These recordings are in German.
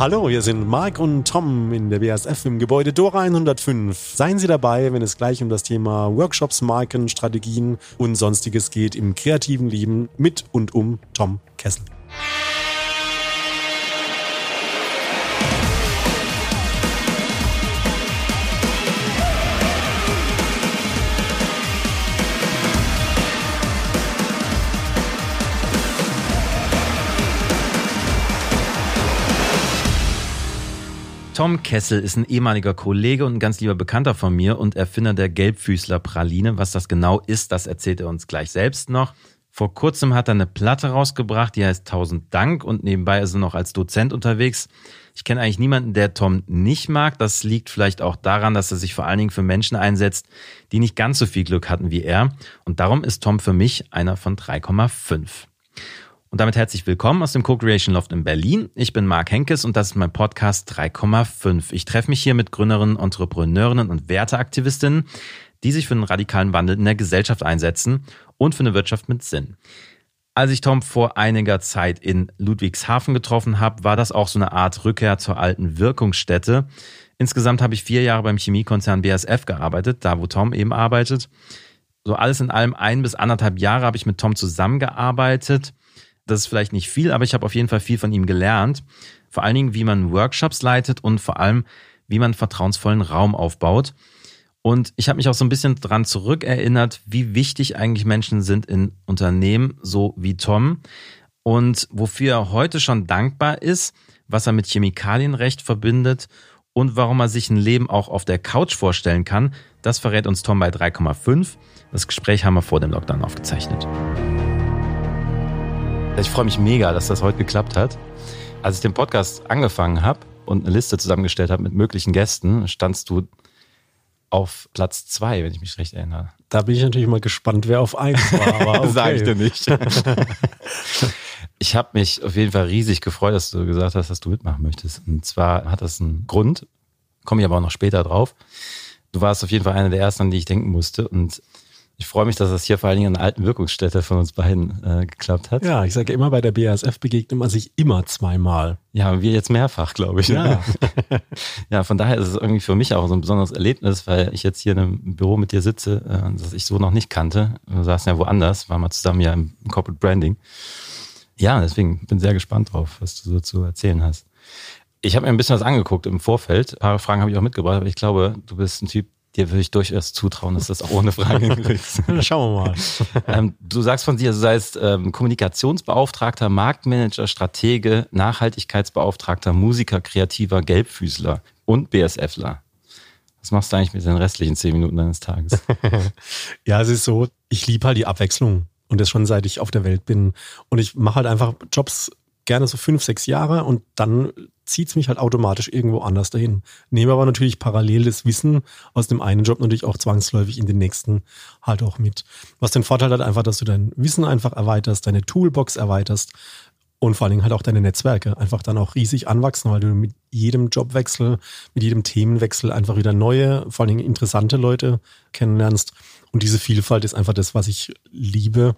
Hallo, hier sind Marc und Tom in der BASF im Gebäude Dora 105. Seien Sie dabei, wenn es gleich um das Thema Workshops, Marken, Strategien und sonstiges geht im kreativen Leben mit und um Tom Kessel. Tom Kessel ist ein ehemaliger Kollege und ein ganz lieber Bekannter von mir und Erfinder der Gelbfüßler-Praline. Was das genau ist, das erzählt er uns gleich selbst noch. Vor kurzem hat er eine Platte rausgebracht, die heißt Tausend Dank und nebenbei ist er noch als Dozent unterwegs. Ich kenne eigentlich niemanden, der Tom nicht mag. Das liegt vielleicht auch daran, dass er sich vor allen Dingen für Menschen einsetzt, die nicht ganz so viel Glück hatten wie er. Und darum ist Tom für mich einer von 3,5. Und damit herzlich willkommen aus dem Co-Creation Loft in Berlin. Ich bin Marc Henkes und das ist mein Podcast 3,5. Ich treffe mich hier mit Gründerinnen, Entrepreneurinnen und Werteaktivistinnen, die sich für einen radikalen Wandel in der Gesellschaft einsetzen und für eine Wirtschaft mit Sinn. Als ich Tom vor einiger Zeit in Ludwigshafen getroffen habe, war das auch so eine Art Rückkehr zur alten Wirkungsstätte. Insgesamt habe ich vier Jahre beim Chemiekonzern BASF gearbeitet, da wo Tom eben arbeitet. So alles in allem ein bis anderthalb Jahre habe ich mit Tom zusammengearbeitet das ist vielleicht nicht viel, aber ich habe auf jeden Fall viel von ihm gelernt. Vor allen Dingen, wie man Workshops leitet und vor allem, wie man vertrauensvollen Raum aufbaut. Und ich habe mich auch so ein bisschen dran zurückerinnert, wie wichtig eigentlich Menschen sind in Unternehmen, so wie Tom. Und wofür er heute schon dankbar ist, was er mit Chemikalienrecht verbindet und warum er sich ein Leben auch auf der Couch vorstellen kann, das verrät uns Tom bei 3,5. Das Gespräch haben wir vor dem Lockdown aufgezeichnet. Ich freue mich mega, dass das heute geklappt hat. Als ich den Podcast angefangen habe und eine Liste zusammengestellt habe mit möglichen Gästen, standst du auf Platz zwei, wenn ich mich recht erinnere. Da bin ich natürlich mal gespannt, wer auf eins war. Aber okay. Sag ich dir nicht. ich habe mich auf jeden Fall riesig gefreut, dass du gesagt hast, dass du mitmachen möchtest. Und zwar hat das einen Grund, komme ich aber auch noch später drauf. Du warst auf jeden Fall einer der ersten, an die ich denken musste. Und ich freue mich, dass das hier vor allen Dingen in einer alten Wirkungsstätte von uns beiden äh, geklappt hat. Ja, ich sage immer, bei der BASF begegnet man sich immer zweimal. Ja, wir jetzt mehrfach, glaube ich. Ja. ja, von daher ist es irgendwie für mich auch so ein besonderes Erlebnis, weil ich jetzt hier in einem Büro mit dir sitze, äh, das ich so noch nicht kannte. Wir saßen ja woanders, waren wir zusammen ja im Corporate Branding. Ja, deswegen bin sehr gespannt drauf, was du so zu erzählen hast. Ich habe mir ein bisschen was angeguckt im Vorfeld. Ein paar Fragen habe ich auch mitgebracht, aber ich glaube, du bist ein Typ, dir würde ich durchaus zutrauen, dass das auch ohne Frage hinkriegst. Schauen wir mal. Ähm, du sagst von dir, du seist ähm, Kommunikationsbeauftragter, Marktmanager, Stratege, Nachhaltigkeitsbeauftragter, Musiker, Kreativer, Gelbfüßler und BSFler. Was machst du eigentlich mit den restlichen zehn Minuten deines Tages? ja, es ist so, ich liebe halt die Abwechslung. Und das schon seit ich auf der Welt bin. Und ich mache halt einfach Jobs gerne so fünf, sechs Jahre und dann zieht es mich halt automatisch irgendwo anders dahin. Nehme aber natürlich parallel das Wissen aus dem einen Job natürlich auch zwangsläufig in den nächsten halt auch mit. Was den Vorteil hat einfach, dass du dein Wissen einfach erweiterst, deine Toolbox erweiterst und vor allen Dingen halt auch deine Netzwerke einfach dann auch riesig anwachsen, weil du mit jedem Jobwechsel, mit jedem Themenwechsel einfach wieder neue, vor allen Dingen interessante Leute kennenlernst. Und diese Vielfalt ist einfach das, was ich liebe,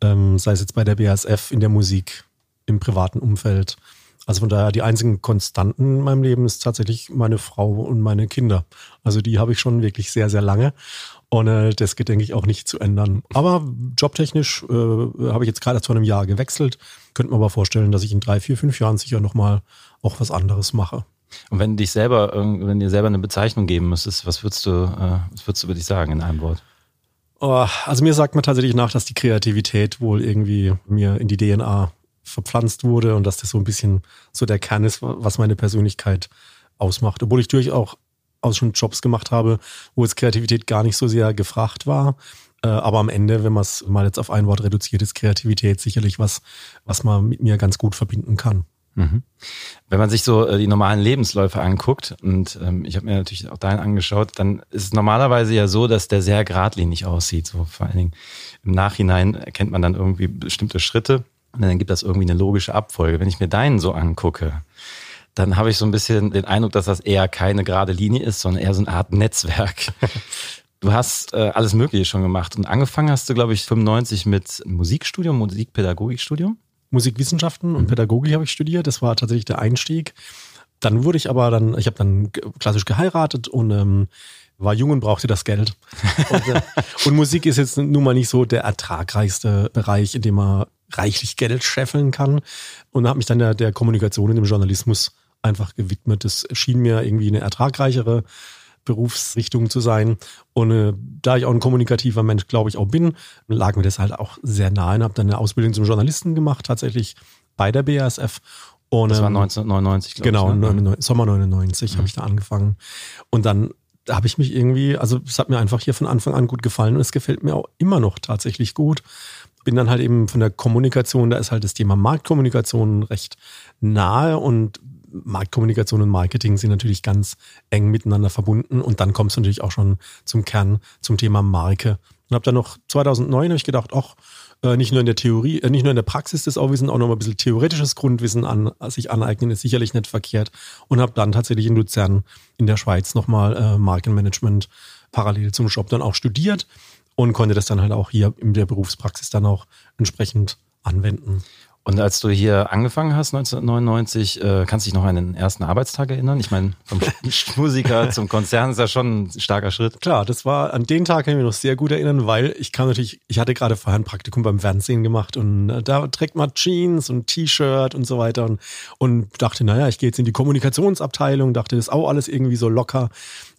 ähm, sei es jetzt bei der BASF, in der Musik, im privaten Umfeld also von daher, die einzigen Konstanten in meinem Leben ist tatsächlich meine Frau und meine Kinder. Also die habe ich schon wirklich sehr, sehr lange. Und äh, das geht, denke ich, auch nicht zu ändern. Aber jobtechnisch äh, habe ich jetzt gerade zu einem Jahr gewechselt. Könnte mir aber vorstellen, dass ich in drei, vier, fünf Jahren sicher nochmal auch was anderes mache. Und wenn dich selber, wenn dir selber eine Bezeichnung geben müsstest, was würdest du, äh, was würdest du über dich sagen in einem Wort? Oh, also mir sagt man tatsächlich nach, dass die Kreativität wohl irgendwie mir in die DNA verpflanzt wurde und dass das so ein bisschen so der Kern ist, was meine Persönlichkeit ausmacht. Obwohl ich durchaus auch schon Jobs gemacht habe, wo jetzt Kreativität gar nicht so sehr gefragt war. Äh, aber am Ende, wenn man es mal jetzt auf ein Wort reduziert, ist Kreativität sicherlich was, was man mit mir ganz gut verbinden kann. Mhm. Wenn man sich so äh, die normalen Lebensläufe anguckt, und ähm, ich habe mir natürlich auch deinen angeschaut, dann ist es normalerweise ja so, dass der sehr geradlinig aussieht. So vor allen Dingen im Nachhinein erkennt man dann irgendwie bestimmte Schritte dann gibt das irgendwie eine logische Abfolge. Wenn ich mir deinen so angucke, dann habe ich so ein bisschen den Eindruck, dass das eher keine gerade Linie ist, sondern eher so eine Art Netzwerk. Du hast äh, alles Mögliche schon gemacht und angefangen hast du, glaube ich, 95 mit Musikstudium, Musikpädagogikstudium. Musikwissenschaften und mhm. Pädagogik habe ich studiert. Das war tatsächlich der Einstieg. dann wurde ich aber dann, ich habe dann klassisch geheiratet und ähm, war jung und brauchte das Geld. Und, äh, und, Musik ist jetzt nun mal nicht so der ertragreichste Bereich, in dem man reichlich Geld scheffeln kann. Und habe mich dann der, der Kommunikation und dem Journalismus einfach gewidmet. Das schien mir irgendwie eine ertragreichere Berufsrichtung zu sein. Und äh, da ich auch ein kommunikativer Mensch, glaube ich, auch bin, lag mir das halt auch sehr nahe und habe dann eine Ausbildung zum Journalisten gemacht, tatsächlich bei der BASF. Und, das war 1999, glaube genau, ich. Genau, ne? Sommer 99 mhm. habe ich da angefangen. Und dann habe ich mich irgendwie, also es hat mir einfach hier von Anfang an gut gefallen und es gefällt mir auch immer noch tatsächlich gut. Bin dann halt eben von der Kommunikation, da ist halt das Thema Marktkommunikation recht nahe und Marktkommunikation und Marketing sind natürlich ganz eng miteinander verbunden und dann kommst du natürlich auch schon zum Kern, zum Thema Marke. Und habe dann noch 2009 habe ich gedacht, ach, äh, nicht nur in der Theorie, äh, nicht nur in der Praxis das auch Wissen, auch noch mal ein bisschen theoretisches Grundwissen an sich aneignen, ist sicherlich nicht verkehrt. Und habe dann tatsächlich in Luzern in der Schweiz nochmal äh, Markenmanagement parallel zum Job dann auch studiert und konnte das dann halt auch hier in der Berufspraxis dann auch entsprechend anwenden. Und als du hier angefangen hast, 1999, äh, kannst du dich noch an den ersten Arbeitstag erinnern? Ich meine, vom Musiker zum Konzern ist ja schon ein starker Schritt. Klar, das war, an den Tag kann ich mich noch sehr gut erinnern, weil ich kam natürlich, ich hatte gerade vorher ein Praktikum beim Fernsehen gemacht und äh, da trägt man Jeans und T-Shirt und so weiter und, und dachte, naja, ich gehe jetzt in die Kommunikationsabteilung, dachte, das ist auch alles irgendwie so locker.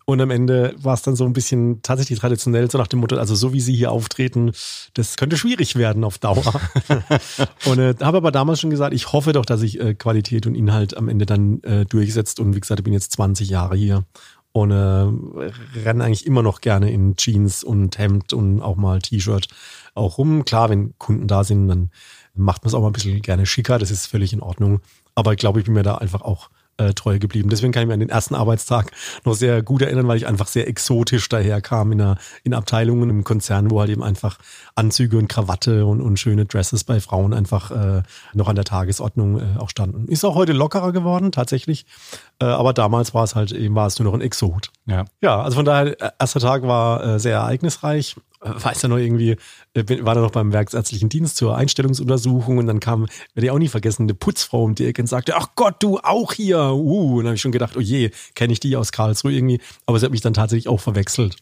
Und am Ende war es dann so ein bisschen tatsächlich traditionell, so nach dem Motto, also so wie sie hier auftreten, das könnte schwierig werden auf Dauer. und äh, habe aber damals schon gesagt, ich hoffe doch, dass sich äh, Qualität und Inhalt am Ende dann äh, durchsetzt. Und wie gesagt, ich bin jetzt 20 Jahre hier und äh, renne eigentlich immer noch gerne in Jeans und Hemd und auch mal T-Shirt auch rum. Klar, wenn Kunden da sind, dann macht man es auch mal ein bisschen gerne schicker, das ist völlig in Ordnung. Aber ich glaube, ich bin mir da einfach auch äh, treu geblieben. Deswegen kann ich mir an den ersten Arbeitstag noch sehr gut erinnern, weil ich einfach sehr exotisch daherkam in, einer, in Abteilungen im Konzern, wo halt eben einfach Anzüge und Krawatte und, und schöne Dresses bei Frauen einfach äh, noch an der Tagesordnung äh, auch standen. Ist auch heute lockerer geworden, tatsächlich. Äh, aber damals war es halt eben, war es nur noch ein Exot. Ja. Ja, also von daher, äh, erster Tag war äh, sehr ereignisreich weiß ja noch irgendwie, war da noch beim Werksärztlichen Dienst zur Einstellungsuntersuchung und dann kam, werde ich auch nie vergessen, eine Putzfrau um die Ecke und sagte, ach Gott, du auch hier. Uh, und dann habe ich schon gedacht, oh je, kenne ich die aus Karlsruhe irgendwie. Aber sie hat mich dann tatsächlich auch verwechselt.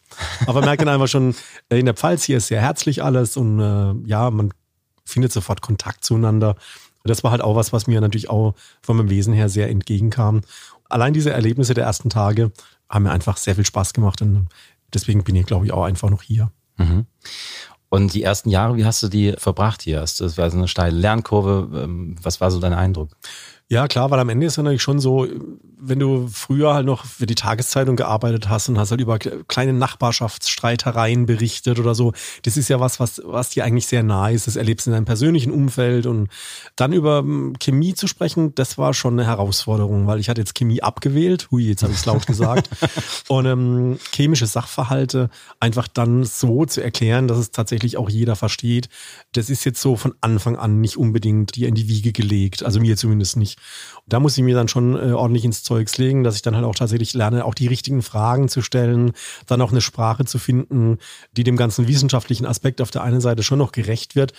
Aber merkt dann einfach schon, äh, in der Pfalz hier ist sehr herzlich alles und äh, ja, man findet sofort Kontakt zueinander. Und das war halt auch was, was mir natürlich auch von meinem Wesen her sehr entgegenkam. Allein diese Erlebnisse der ersten Tage haben mir einfach sehr viel Spaß gemacht und deswegen bin ich, glaube ich, auch einfach noch hier. Mhm. Und die ersten Jahre, wie hast du die verbracht hier? Das war so eine steile Lernkurve. Ähm, was war so dein Eindruck? Ja, klar, weil am Ende ist es natürlich schon so, wenn du früher halt noch für die Tageszeitung gearbeitet hast und hast halt über kleine Nachbarschaftsstreitereien berichtet oder so, das ist ja was, was, was dir eigentlich sehr nahe ist. Das erlebst du in deinem persönlichen Umfeld und dann über hm, Chemie zu sprechen, das war schon eine Herausforderung, weil ich hatte jetzt Chemie abgewählt, hui, jetzt habe ich es laut gesagt, und ähm, chemische Sachverhalte einfach dann so zu erklären, dass es tatsächlich auch jeder versteht, das ist jetzt so von Anfang an nicht unbedingt dir in die Wiege gelegt, also mir zumindest nicht. Und da muss ich mir dann schon äh, ordentlich ins Zeugs legen, dass ich dann halt auch tatsächlich lerne, auch die richtigen Fragen zu stellen, dann auch eine Sprache zu finden, die dem ganzen wissenschaftlichen Aspekt auf der einen Seite schon noch gerecht wird,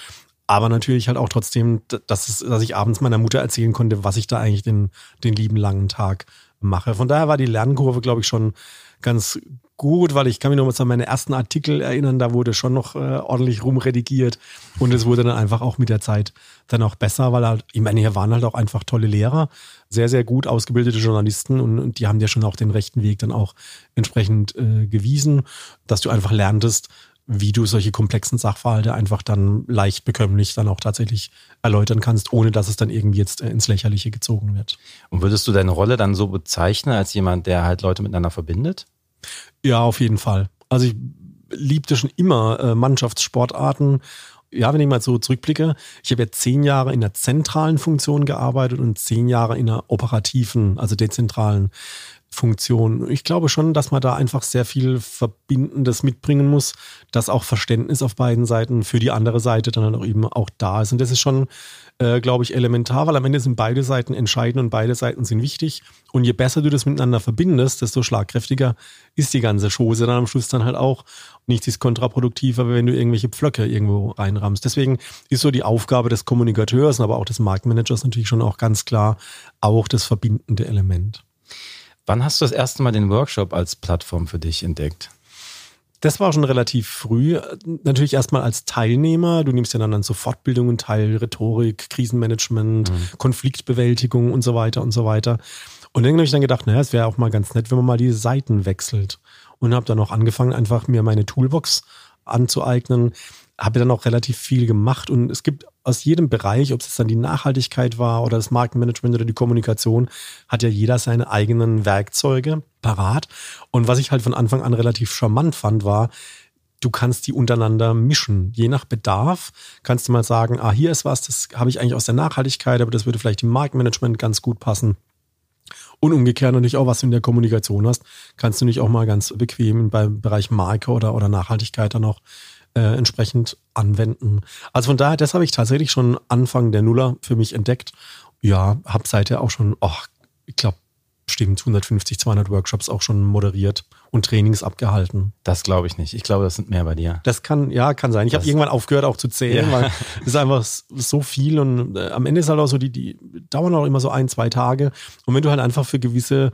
aber natürlich halt auch trotzdem, dass, es, dass ich abends meiner Mutter erzählen konnte, was ich da eigentlich den, den lieben langen Tag mache. Von daher war die Lernkurve, glaube ich, schon ganz gut, weil ich kann mich noch mal an meine ersten Artikel erinnern, da wurde schon noch äh, ordentlich rumredigiert und es wurde dann einfach auch mit der Zeit dann auch besser, weil halt, ich meine, hier waren halt auch einfach tolle Lehrer, sehr, sehr gut ausgebildete Journalisten und, und die haben dir schon auch den rechten Weg dann auch entsprechend äh, gewiesen, dass du einfach lerntest, wie du solche komplexen Sachverhalte einfach dann leicht bekömmlich dann auch tatsächlich erläutern kannst, ohne dass es dann irgendwie jetzt äh, ins Lächerliche gezogen wird. Und würdest du deine Rolle dann so bezeichnen als jemand, der halt Leute miteinander verbindet? Ja, auf jeden Fall. Also ich liebte schon immer äh, Mannschaftssportarten. Ja, wenn ich mal so zurückblicke, ich habe ja zehn Jahre in der zentralen Funktion gearbeitet und zehn Jahre in der operativen, also dezentralen Funktion. Ich glaube schon, dass man da einfach sehr viel Verbindendes mitbringen muss, dass auch Verständnis auf beiden Seiten für die andere Seite dann auch eben auch da ist. Und das ist schon, äh, glaube ich, elementar, weil am Ende sind beide Seiten entscheidend und beide Seiten sind wichtig. Und je besser du das miteinander verbindest, desto schlagkräftiger ist die ganze Chose dann am Schluss dann halt auch. Nichts ist kontraproduktiver, wenn du irgendwelche Pflöcke irgendwo reinrammst. Deswegen ist so die Aufgabe des Kommunikateurs, aber auch des Marktmanagers natürlich schon auch ganz klar auch das verbindende Element. Wann hast du das erste Mal den Workshop als Plattform für dich entdeckt? Das war schon relativ früh. Natürlich erstmal als Teilnehmer. Du nimmst ja dann an so Fortbildungen teil, Rhetorik, Krisenmanagement, mhm. Konfliktbewältigung und so weiter und so weiter. Und dann habe ich dann gedacht, naja, es wäre auch mal ganz nett, wenn man mal die Seiten wechselt. Und habe dann auch angefangen, einfach mir meine Toolbox anzueignen. Habe dann auch relativ viel gemacht. Und es gibt aus jedem Bereich, ob es dann die Nachhaltigkeit war oder das Markenmanagement oder die Kommunikation, hat ja jeder seine eigenen Werkzeuge parat. Und was ich halt von Anfang an relativ charmant fand, war, du kannst die untereinander mischen. Je nach Bedarf kannst du mal sagen, ah, hier ist was, das habe ich eigentlich aus der Nachhaltigkeit, aber das würde vielleicht im Markenmanagement ganz gut passen. Und umgekehrt natürlich auch, was du in der Kommunikation hast, kannst du nicht auch mal ganz bequem beim Bereich Marke oder, oder Nachhaltigkeit dann auch äh, entsprechend anwenden. Also von daher, das habe ich tatsächlich schon Anfang der Nuller für mich entdeckt. Ja, habe seither auch schon, oh, ich glaube, bestimmt 150, 200 Workshops auch schon moderiert und Trainings abgehalten. Das glaube ich nicht. Ich glaube, das sind mehr bei dir. Das kann, ja, kann sein. Ich habe irgendwann aufgehört auch zu zählen, ja. weil es ist einfach so viel und äh, am Ende ist halt auch so, die, die dauern auch immer so ein, zwei Tage. Und wenn du halt einfach für gewisse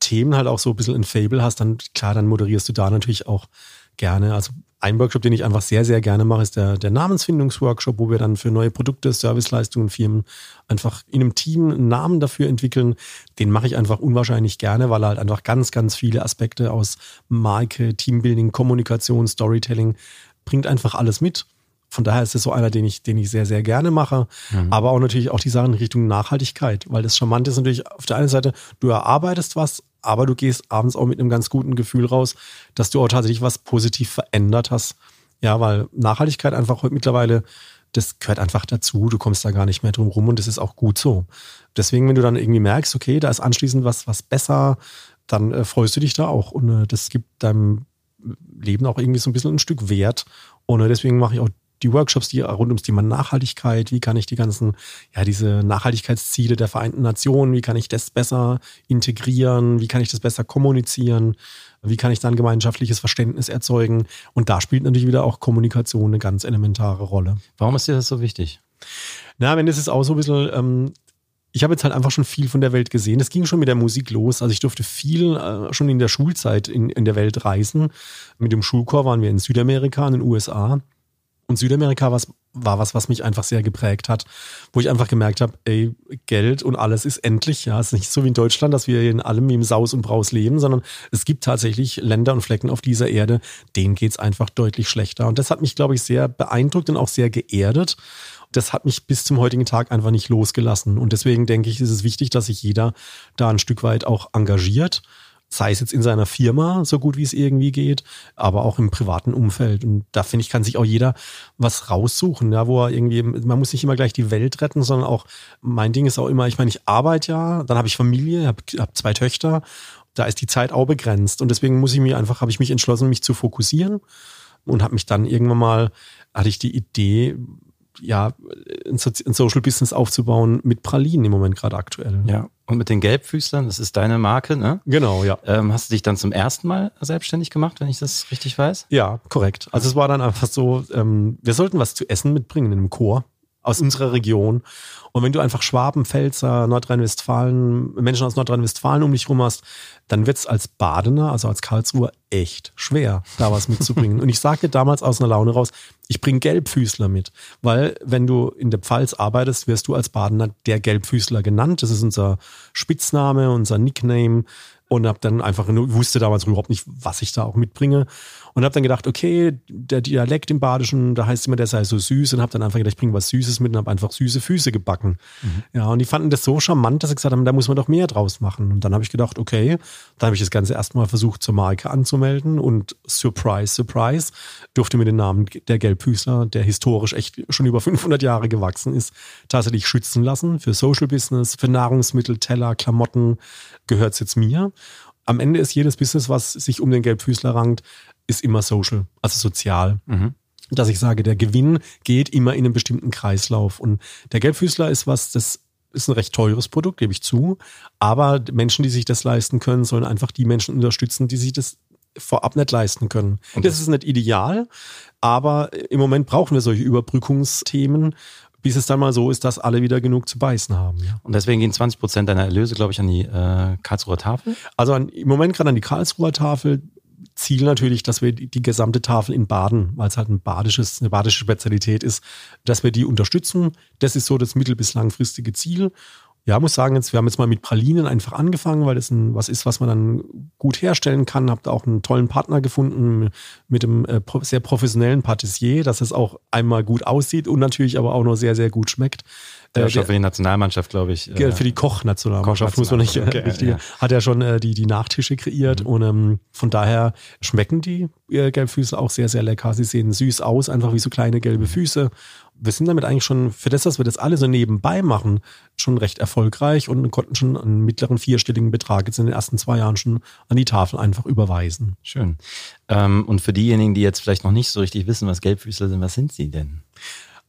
Themen halt auch so ein bisschen ein Fable hast, dann klar, dann moderierst du da natürlich auch gerne. Also ein Workshop, den ich einfach sehr, sehr gerne mache, ist der, der Namensfindungsworkshop, wo wir dann für neue Produkte, Serviceleistungen, Firmen einfach in einem Team einen Namen dafür entwickeln. Den mache ich einfach unwahrscheinlich gerne, weil er halt einfach ganz, ganz viele Aspekte aus Marke, Teambuilding, Kommunikation, Storytelling bringt einfach alles mit. Von daher ist es so einer, den ich, den ich sehr, sehr gerne mache. Mhm. Aber auch natürlich auch die Sachen in Richtung Nachhaltigkeit, weil das Charmante ist natürlich auf der einen Seite, du erarbeitest was, aber du gehst abends auch mit einem ganz guten Gefühl raus, dass du auch tatsächlich was positiv verändert hast. Ja, weil Nachhaltigkeit einfach heute mittlerweile, das gehört einfach dazu. Du kommst da gar nicht mehr drum rum und das ist auch gut so. Deswegen, wenn du dann irgendwie merkst, okay, da ist anschließend was, was besser, dann äh, freust du dich da auch und äh, das gibt deinem Leben auch irgendwie so ein bisschen ein Stück Wert. Und äh, deswegen mache ich auch die Workshops, die rund ums Thema Nachhaltigkeit, wie kann ich die ganzen, ja, diese Nachhaltigkeitsziele der Vereinten Nationen, wie kann ich das besser integrieren, wie kann ich das besser kommunizieren, wie kann ich dann gemeinschaftliches Verständnis erzeugen. Und da spielt natürlich wieder auch Kommunikation eine ganz elementare Rolle. Warum ist dir das so wichtig? Na, wenn es ist auch so ein bisschen, ähm, ich habe jetzt halt einfach schon viel von der Welt gesehen. Es ging schon mit der Musik los. Also ich durfte viel äh, schon in der Schulzeit in, in der Welt reisen. Mit dem Schulchor waren wir in Südamerika, in den USA. Und Südamerika was, war was, was mich einfach sehr geprägt hat, wo ich einfach gemerkt habe, ey, Geld und alles ist endlich. Ja, es ist nicht so wie in Deutschland, dass wir in allem im Saus und Braus leben, sondern es gibt tatsächlich Länder und Flecken auf dieser Erde, denen geht's einfach deutlich schlechter. Und das hat mich, glaube ich, sehr beeindruckt und auch sehr geerdet. Das hat mich bis zum heutigen Tag einfach nicht losgelassen. Und deswegen denke ich, ist es wichtig, dass sich jeder da ein Stück weit auch engagiert sei es jetzt in seiner Firma, so gut wie es irgendwie geht, aber auch im privaten Umfeld. Und da finde ich, kann sich auch jeder was raussuchen, ja, wo er irgendwie, man muss nicht immer gleich die Welt retten, sondern auch, mein Ding ist auch immer, ich meine, ich arbeite ja, dann habe ich Familie, habe hab zwei Töchter, da ist die Zeit auch begrenzt. Und deswegen muss ich mir einfach, habe ich mich entschlossen, mich zu fokussieren und habe mich dann irgendwann mal, hatte ich die Idee, ja, ein, Social Business aufzubauen mit Pralinen im Moment gerade aktuell. Ja. Und mit den Gelbfüßlern, das ist deine Marke, ne? Genau, ja. Ähm, hast du dich dann zum ersten Mal selbstständig gemacht, wenn ich das richtig weiß? Ja, korrekt. Also es war dann einfach so, ähm, wir sollten was zu essen mitbringen in einem Chor aus unserer Region. Und wenn du einfach Schwaben, Pfälzer, Nordrhein-Westfalen, Menschen aus Nordrhein-Westfalen um dich rum hast, dann wird es als Badener, also als Karlsruher, echt schwer, da was mitzubringen. Und ich sagte damals aus einer Laune raus, ich bringe Gelbfüßler mit, weil wenn du in der Pfalz arbeitest, wirst du als Badener der Gelbfüßler genannt. Das ist unser Spitzname, unser Nickname und habe dann einfach nur, wusste damals überhaupt nicht, was ich da auch mitbringe und habe dann gedacht, okay, der Dialekt im Badischen, da heißt immer, der sei so süß und habe dann einfach gedacht, ich bringe was Süßes mit und habe einfach süße Füße gebacken. Mhm. Ja, und die fanden das so charmant, dass sie gesagt haben, da muss man doch mehr draus machen. Und dann habe ich gedacht, okay, dann habe ich das Ganze erstmal versucht zur Marke anzumelden und surprise, surprise, durfte mir den Namen der Gelbfüßler, der historisch echt schon über 500 Jahre gewachsen ist, tatsächlich schützen lassen für Social Business, für Nahrungsmittel, Teller, Klamotten, gehört es jetzt mir. Am Ende ist jedes Business, was sich um den Gelbfüßler rankt, ist immer social, also sozial. Mhm. Dass ich sage, der Gewinn geht immer in einen bestimmten Kreislauf. Und der Gelbfüßler ist was, das ist ein recht teures Produkt, gebe ich zu. Aber Menschen, die sich das leisten können, sollen einfach die Menschen unterstützen, die sich das vorab nicht leisten können. Und das ist nicht ideal, aber im Moment brauchen wir solche Überbrückungsthemen, bis es dann mal so ist, dass alle wieder genug zu beißen haben. Ja. Und deswegen gehen 20 Prozent deiner Erlöse, glaube ich, an die äh, Karlsruher Tafel? Also an, im Moment gerade an die Karlsruher Tafel. Ziel natürlich, dass wir die, gesamte Tafel in Baden, weil es halt ein badisches, eine badische Spezialität ist, dass wir die unterstützen. Das ist so das mittel- bis langfristige Ziel. Ja, muss sagen, jetzt, wir haben jetzt mal mit Pralinen einfach angefangen, weil das ein, was ist, was man dann gut herstellen kann. Habt auch einen tollen Partner gefunden mit einem äh, sehr professionellen Patissier, dass es auch einmal gut aussieht und natürlich aber auch noch sehr, sehr gut schmeckt. Der äh, schon für die Nationalmannschaft, glaube ich. Äh, für die Koch-Nationalmannschaft Koch muss man nicht äh, okay, richtig. Ja. Hat er schon äh, die, die Nachtische kreiert mhm. und ähm, von daher schmecken die äh, Gelbfüße auch sehr, sehr lecker. Sie sehen süß aus, einfach wie so kleine gelbe mhm. Füße. Wir sind damit eigentlich schon, für das, dass wir das alle so nebenbei machen, schon recht erfolgreich und konnten schon einen mittleren vierstelligen Betrag jetzt in den ersten zwei Jahren schon an die Tafel einfach überweisen. Schön. Ähm, und für diejenigen, die jetzt vielleicht noch nicht so richtig wissen, was Gelbfüßler sind, was sind sie denn?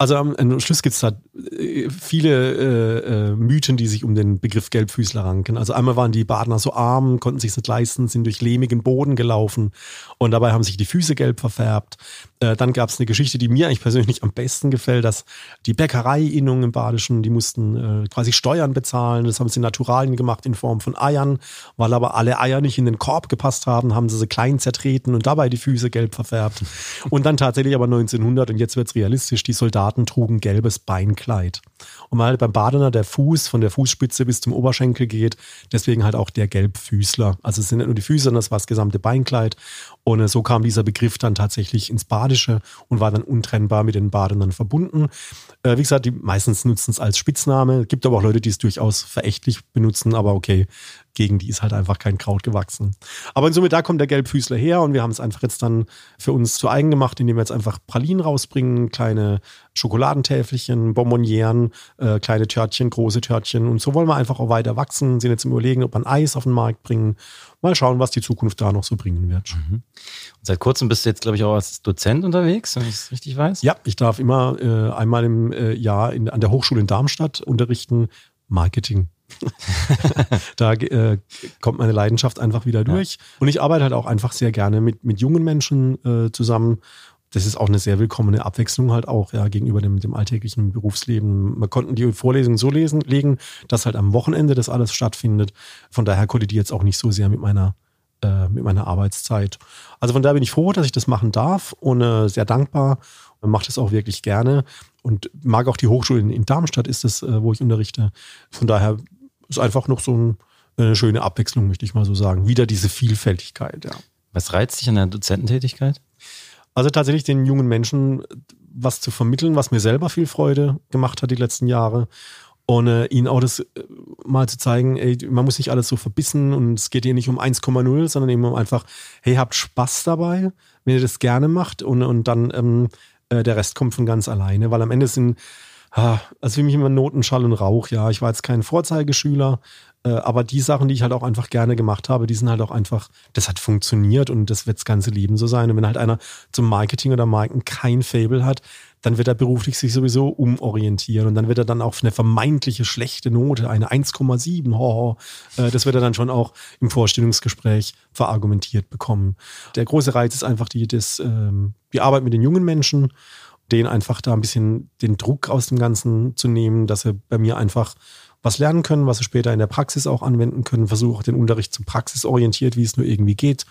Also am, Schluss gibt es da äh, viele äh, äh, Mythen, die sich um den Begriff Gelbfüßler ranken. Also einmal waren die Badener so arm, konnten sich nicht leisten, sind durch lehmigen Boden gelaufen und dabei haben sich die Füße gelb verfärbt. Äh, dann gab es eine Geschichte, die mir eigentlich persönlich am besten gefällt, dass die Bäckereiinnungen im Badischen, die mussten äh, quasi Steuern bezahlen. Das haben sie Naturalien gemacht in Form von Eiern, weil aber alle Eier nicht in den Korb gepasst haben, haben sie sie klein zertreten und dabei die Füße gelb verfärbt. Und dann tatsächlich aber 1900 und jetzt wird's realistisch, die Soldaten trugen gelbes Beinkleid. Und weil beim Badener der Fuß von der Fußspitze bis zum Oberschenkel geht, deswegen halt auch der Gelbfüßler. Also es sind nicht nur die Füße, sondern das war das gesamte Beinkleid. Und so kam dieser Begriff dann tatsächlich ins Badische und war dann untrennbar mit den Badenern verbunden. Äh, wie gesagt, die meistens nutzen es als Spitzname. Es gibt aber auch Leute, die es durchaus verächtlich benutzen, aber okay, gegen die ist halt einfach kein Kraut gewachsen. Aber in Summe, da kommt der Gelbfüßler her und wir haben es einfach jetzt dann für uns zu eigen gemacht, indem wir jetzt einfach Pralinen rausbringen, kleine Schokoladentäfelchen, Bonbonieren, äh, kleine Törtchen, große Törtchen und so wollen wir einfach auch weiter wachsen, sind jetzt im Überlegen, ob man Eis auf den Markt bringen mal schauen, was die Zukunft da noch so bringen wird. Mhm. Und seit kurzem bist du jetzt, glaube ich, auch als Dozent unterwegs, wenn ich es richtig weiß. Ja, ich darf immer äh, einmal im äh, Jahr in, an der Hochschule in Darmstadt unterrichten Marketing. da äh, kommt meine Leidenschaft einfach wieder durch. Ja. Und ich arbeite halt auch einfach sehr gerne mit, mit jungen Menschen äh, zusammen das ist auch eine sehr willkommene Abwechslung halt auch, ja, gegenüber dem, dem alltäglichen Berufsleben. Man konnten die Vorlesungen so lesen, legen, dass halt am Wochenende das alles stattfindet. Von daher kollidiert es auch nicht so sehr mit meiner, äh, mit meiner Arbeitszeit. Also von daher bin ich froh, dass ich das machen darf und äh, sehr dankbar und mache das auch wirklich gerne und mag auch die Hochschule in, in Darmstadt ist es, äh, wo ich unterrichte. Von daher ist einfach noch so ein, eine schöne Abwechslung, möchte ich mal so sagen. Wieder diese Vielfältigkeit, ja. Was reizt dich an der Dozententätigkeit? Also tatsächlich den jungen Menschen was zu vermitteln, was mir selber viel Freude gemacht hat die letzten Jahre. Und äh, ihnen auch das äh, mal zu zeigen, ey, man muss nicht alles so verbissen und es geht hier nicht um 1,0, sondern eben um einfach, hey, habt Spaß dabei, wenn ihr das gerne macht und, und dann ähm, äh, der Rest kommt von ganz alleine, weil am Ende sind, also für mich immer Noten, Schall und Rauch, ja, ich war jetzt kein Vorzeigeschüler, äh, aber die Sachen, die ich halt auch einfach gerne gemacht habe, die sind halt auch einfach, das hat funktioniert und das wird das ganze Leben so sein. Und wenn halt einer zum Marketing oder Marken kein Fable hat, dann wird er beruflich sich sowieso umorientieren und dann wird er dann auch eine vermeintliche schlechte Note, eine 1,7, ho, äh, das wird er dann schon auch im Vorstellungsgespräch verargumentiert bekommen. Der große Reiz ist einfach die, das, ähm, die Arbeit mit den jungen Menschen, denen einfach da ein bisschen den Druck aus dem Ganzen zu nehmen, dass er bei mir einfach was lernen können, was sie später in der Praxis auch anwenden können. Versuche den Unterricht zum praxisorientiert, wie es nur irgendwie geht,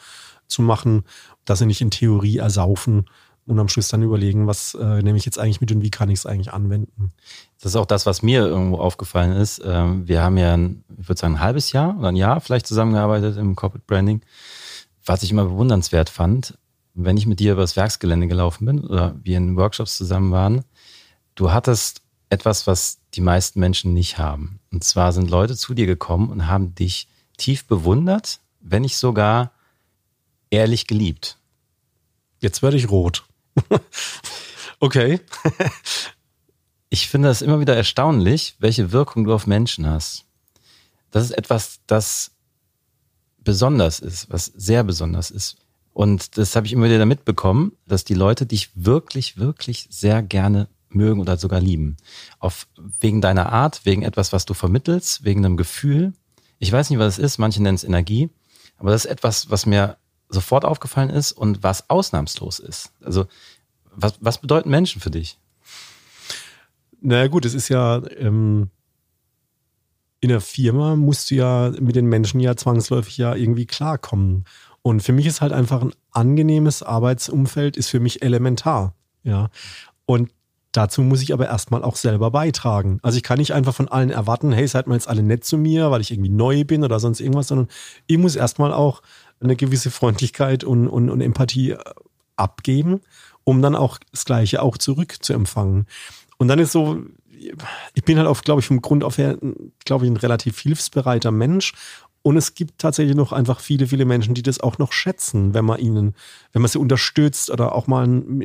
zu machen, dass sie nicht in Theorie ersaufen und am Schluss dann überlegen, was äh, nehme ich jetzt eigentlich mit und wie kann ich es eigentlich anwenden. Das ist auch das, was mir irgendwo aufgefallen ist. Ähm, wir haben ja, ein, ich würde sagen, ein halbes Jahr oder ein Jahr vielleicht zusammengearbeitet im Corporate Branding. Was ich immer bewundernswert fand, wenn ich mit dir über das Werksgelände gelaufen bin oder wir in Workshops zusammen waren, du hattest etwas, was die meisten Menschen nicht haben. Und zwar sind Leute zu dir gekommen und haben dich tief bewundert, wenn nicht sogar ehrlich geliebt. Jetzt werde ich rot. okay. ich finde das immer wieder erstaunlich, welche Wirkung du auf Menschen hast. Das ist etwas, das besonders ist, was sehr besonders ist. Und das habe ich immer wieder mitbekommen, dass die Leute dich wirklich, wirklich sehr gerne mögen oder sogar lieben. Auf, wegen deiner Art, wegen etwas, was du vermittelst, wegen einem Gefühl. Ich weiß nicht, was es ist, manche nennen es Energie, aber das ist etwas, was mir sofort aufgefallen ist und was ausnahmslos ist. Also, was, was bedeuten Menschen für dich? Naja gut, es ist ja ähm, in der Firma musst du ja mit den Menschen ja zwangsläufig ja irgendwie klarkommen. Und für mich ist halt einfach ein angenehmes Arbeitsumfeld ist für mich elementar. Ja. Und dazu muss ich aber erstmal auch selber beitragen. Also ich kann nicht einfach von allen erwarten, hey, seid mal jetzt alle nett zu mir, weil ich irgendwie neu bin oder sonst irgendwas, sondern ich muss erstmal auch eine gewisse Freundlichkeit und, und, und Empathie äh, abgeben, um dann auch das Gleiche auch zurück. Und dann ist so, ich bin halt auf, glaube ich, vom Grund auf her, glaube ich, ein relativ hilfsbereiter Mensch. Und es gibt tatsächlich noch einfach viele, viele Menschen, die das auch noch schätzen, wenn man ihnen, wenn man sie unterstützt oder auch mal einen,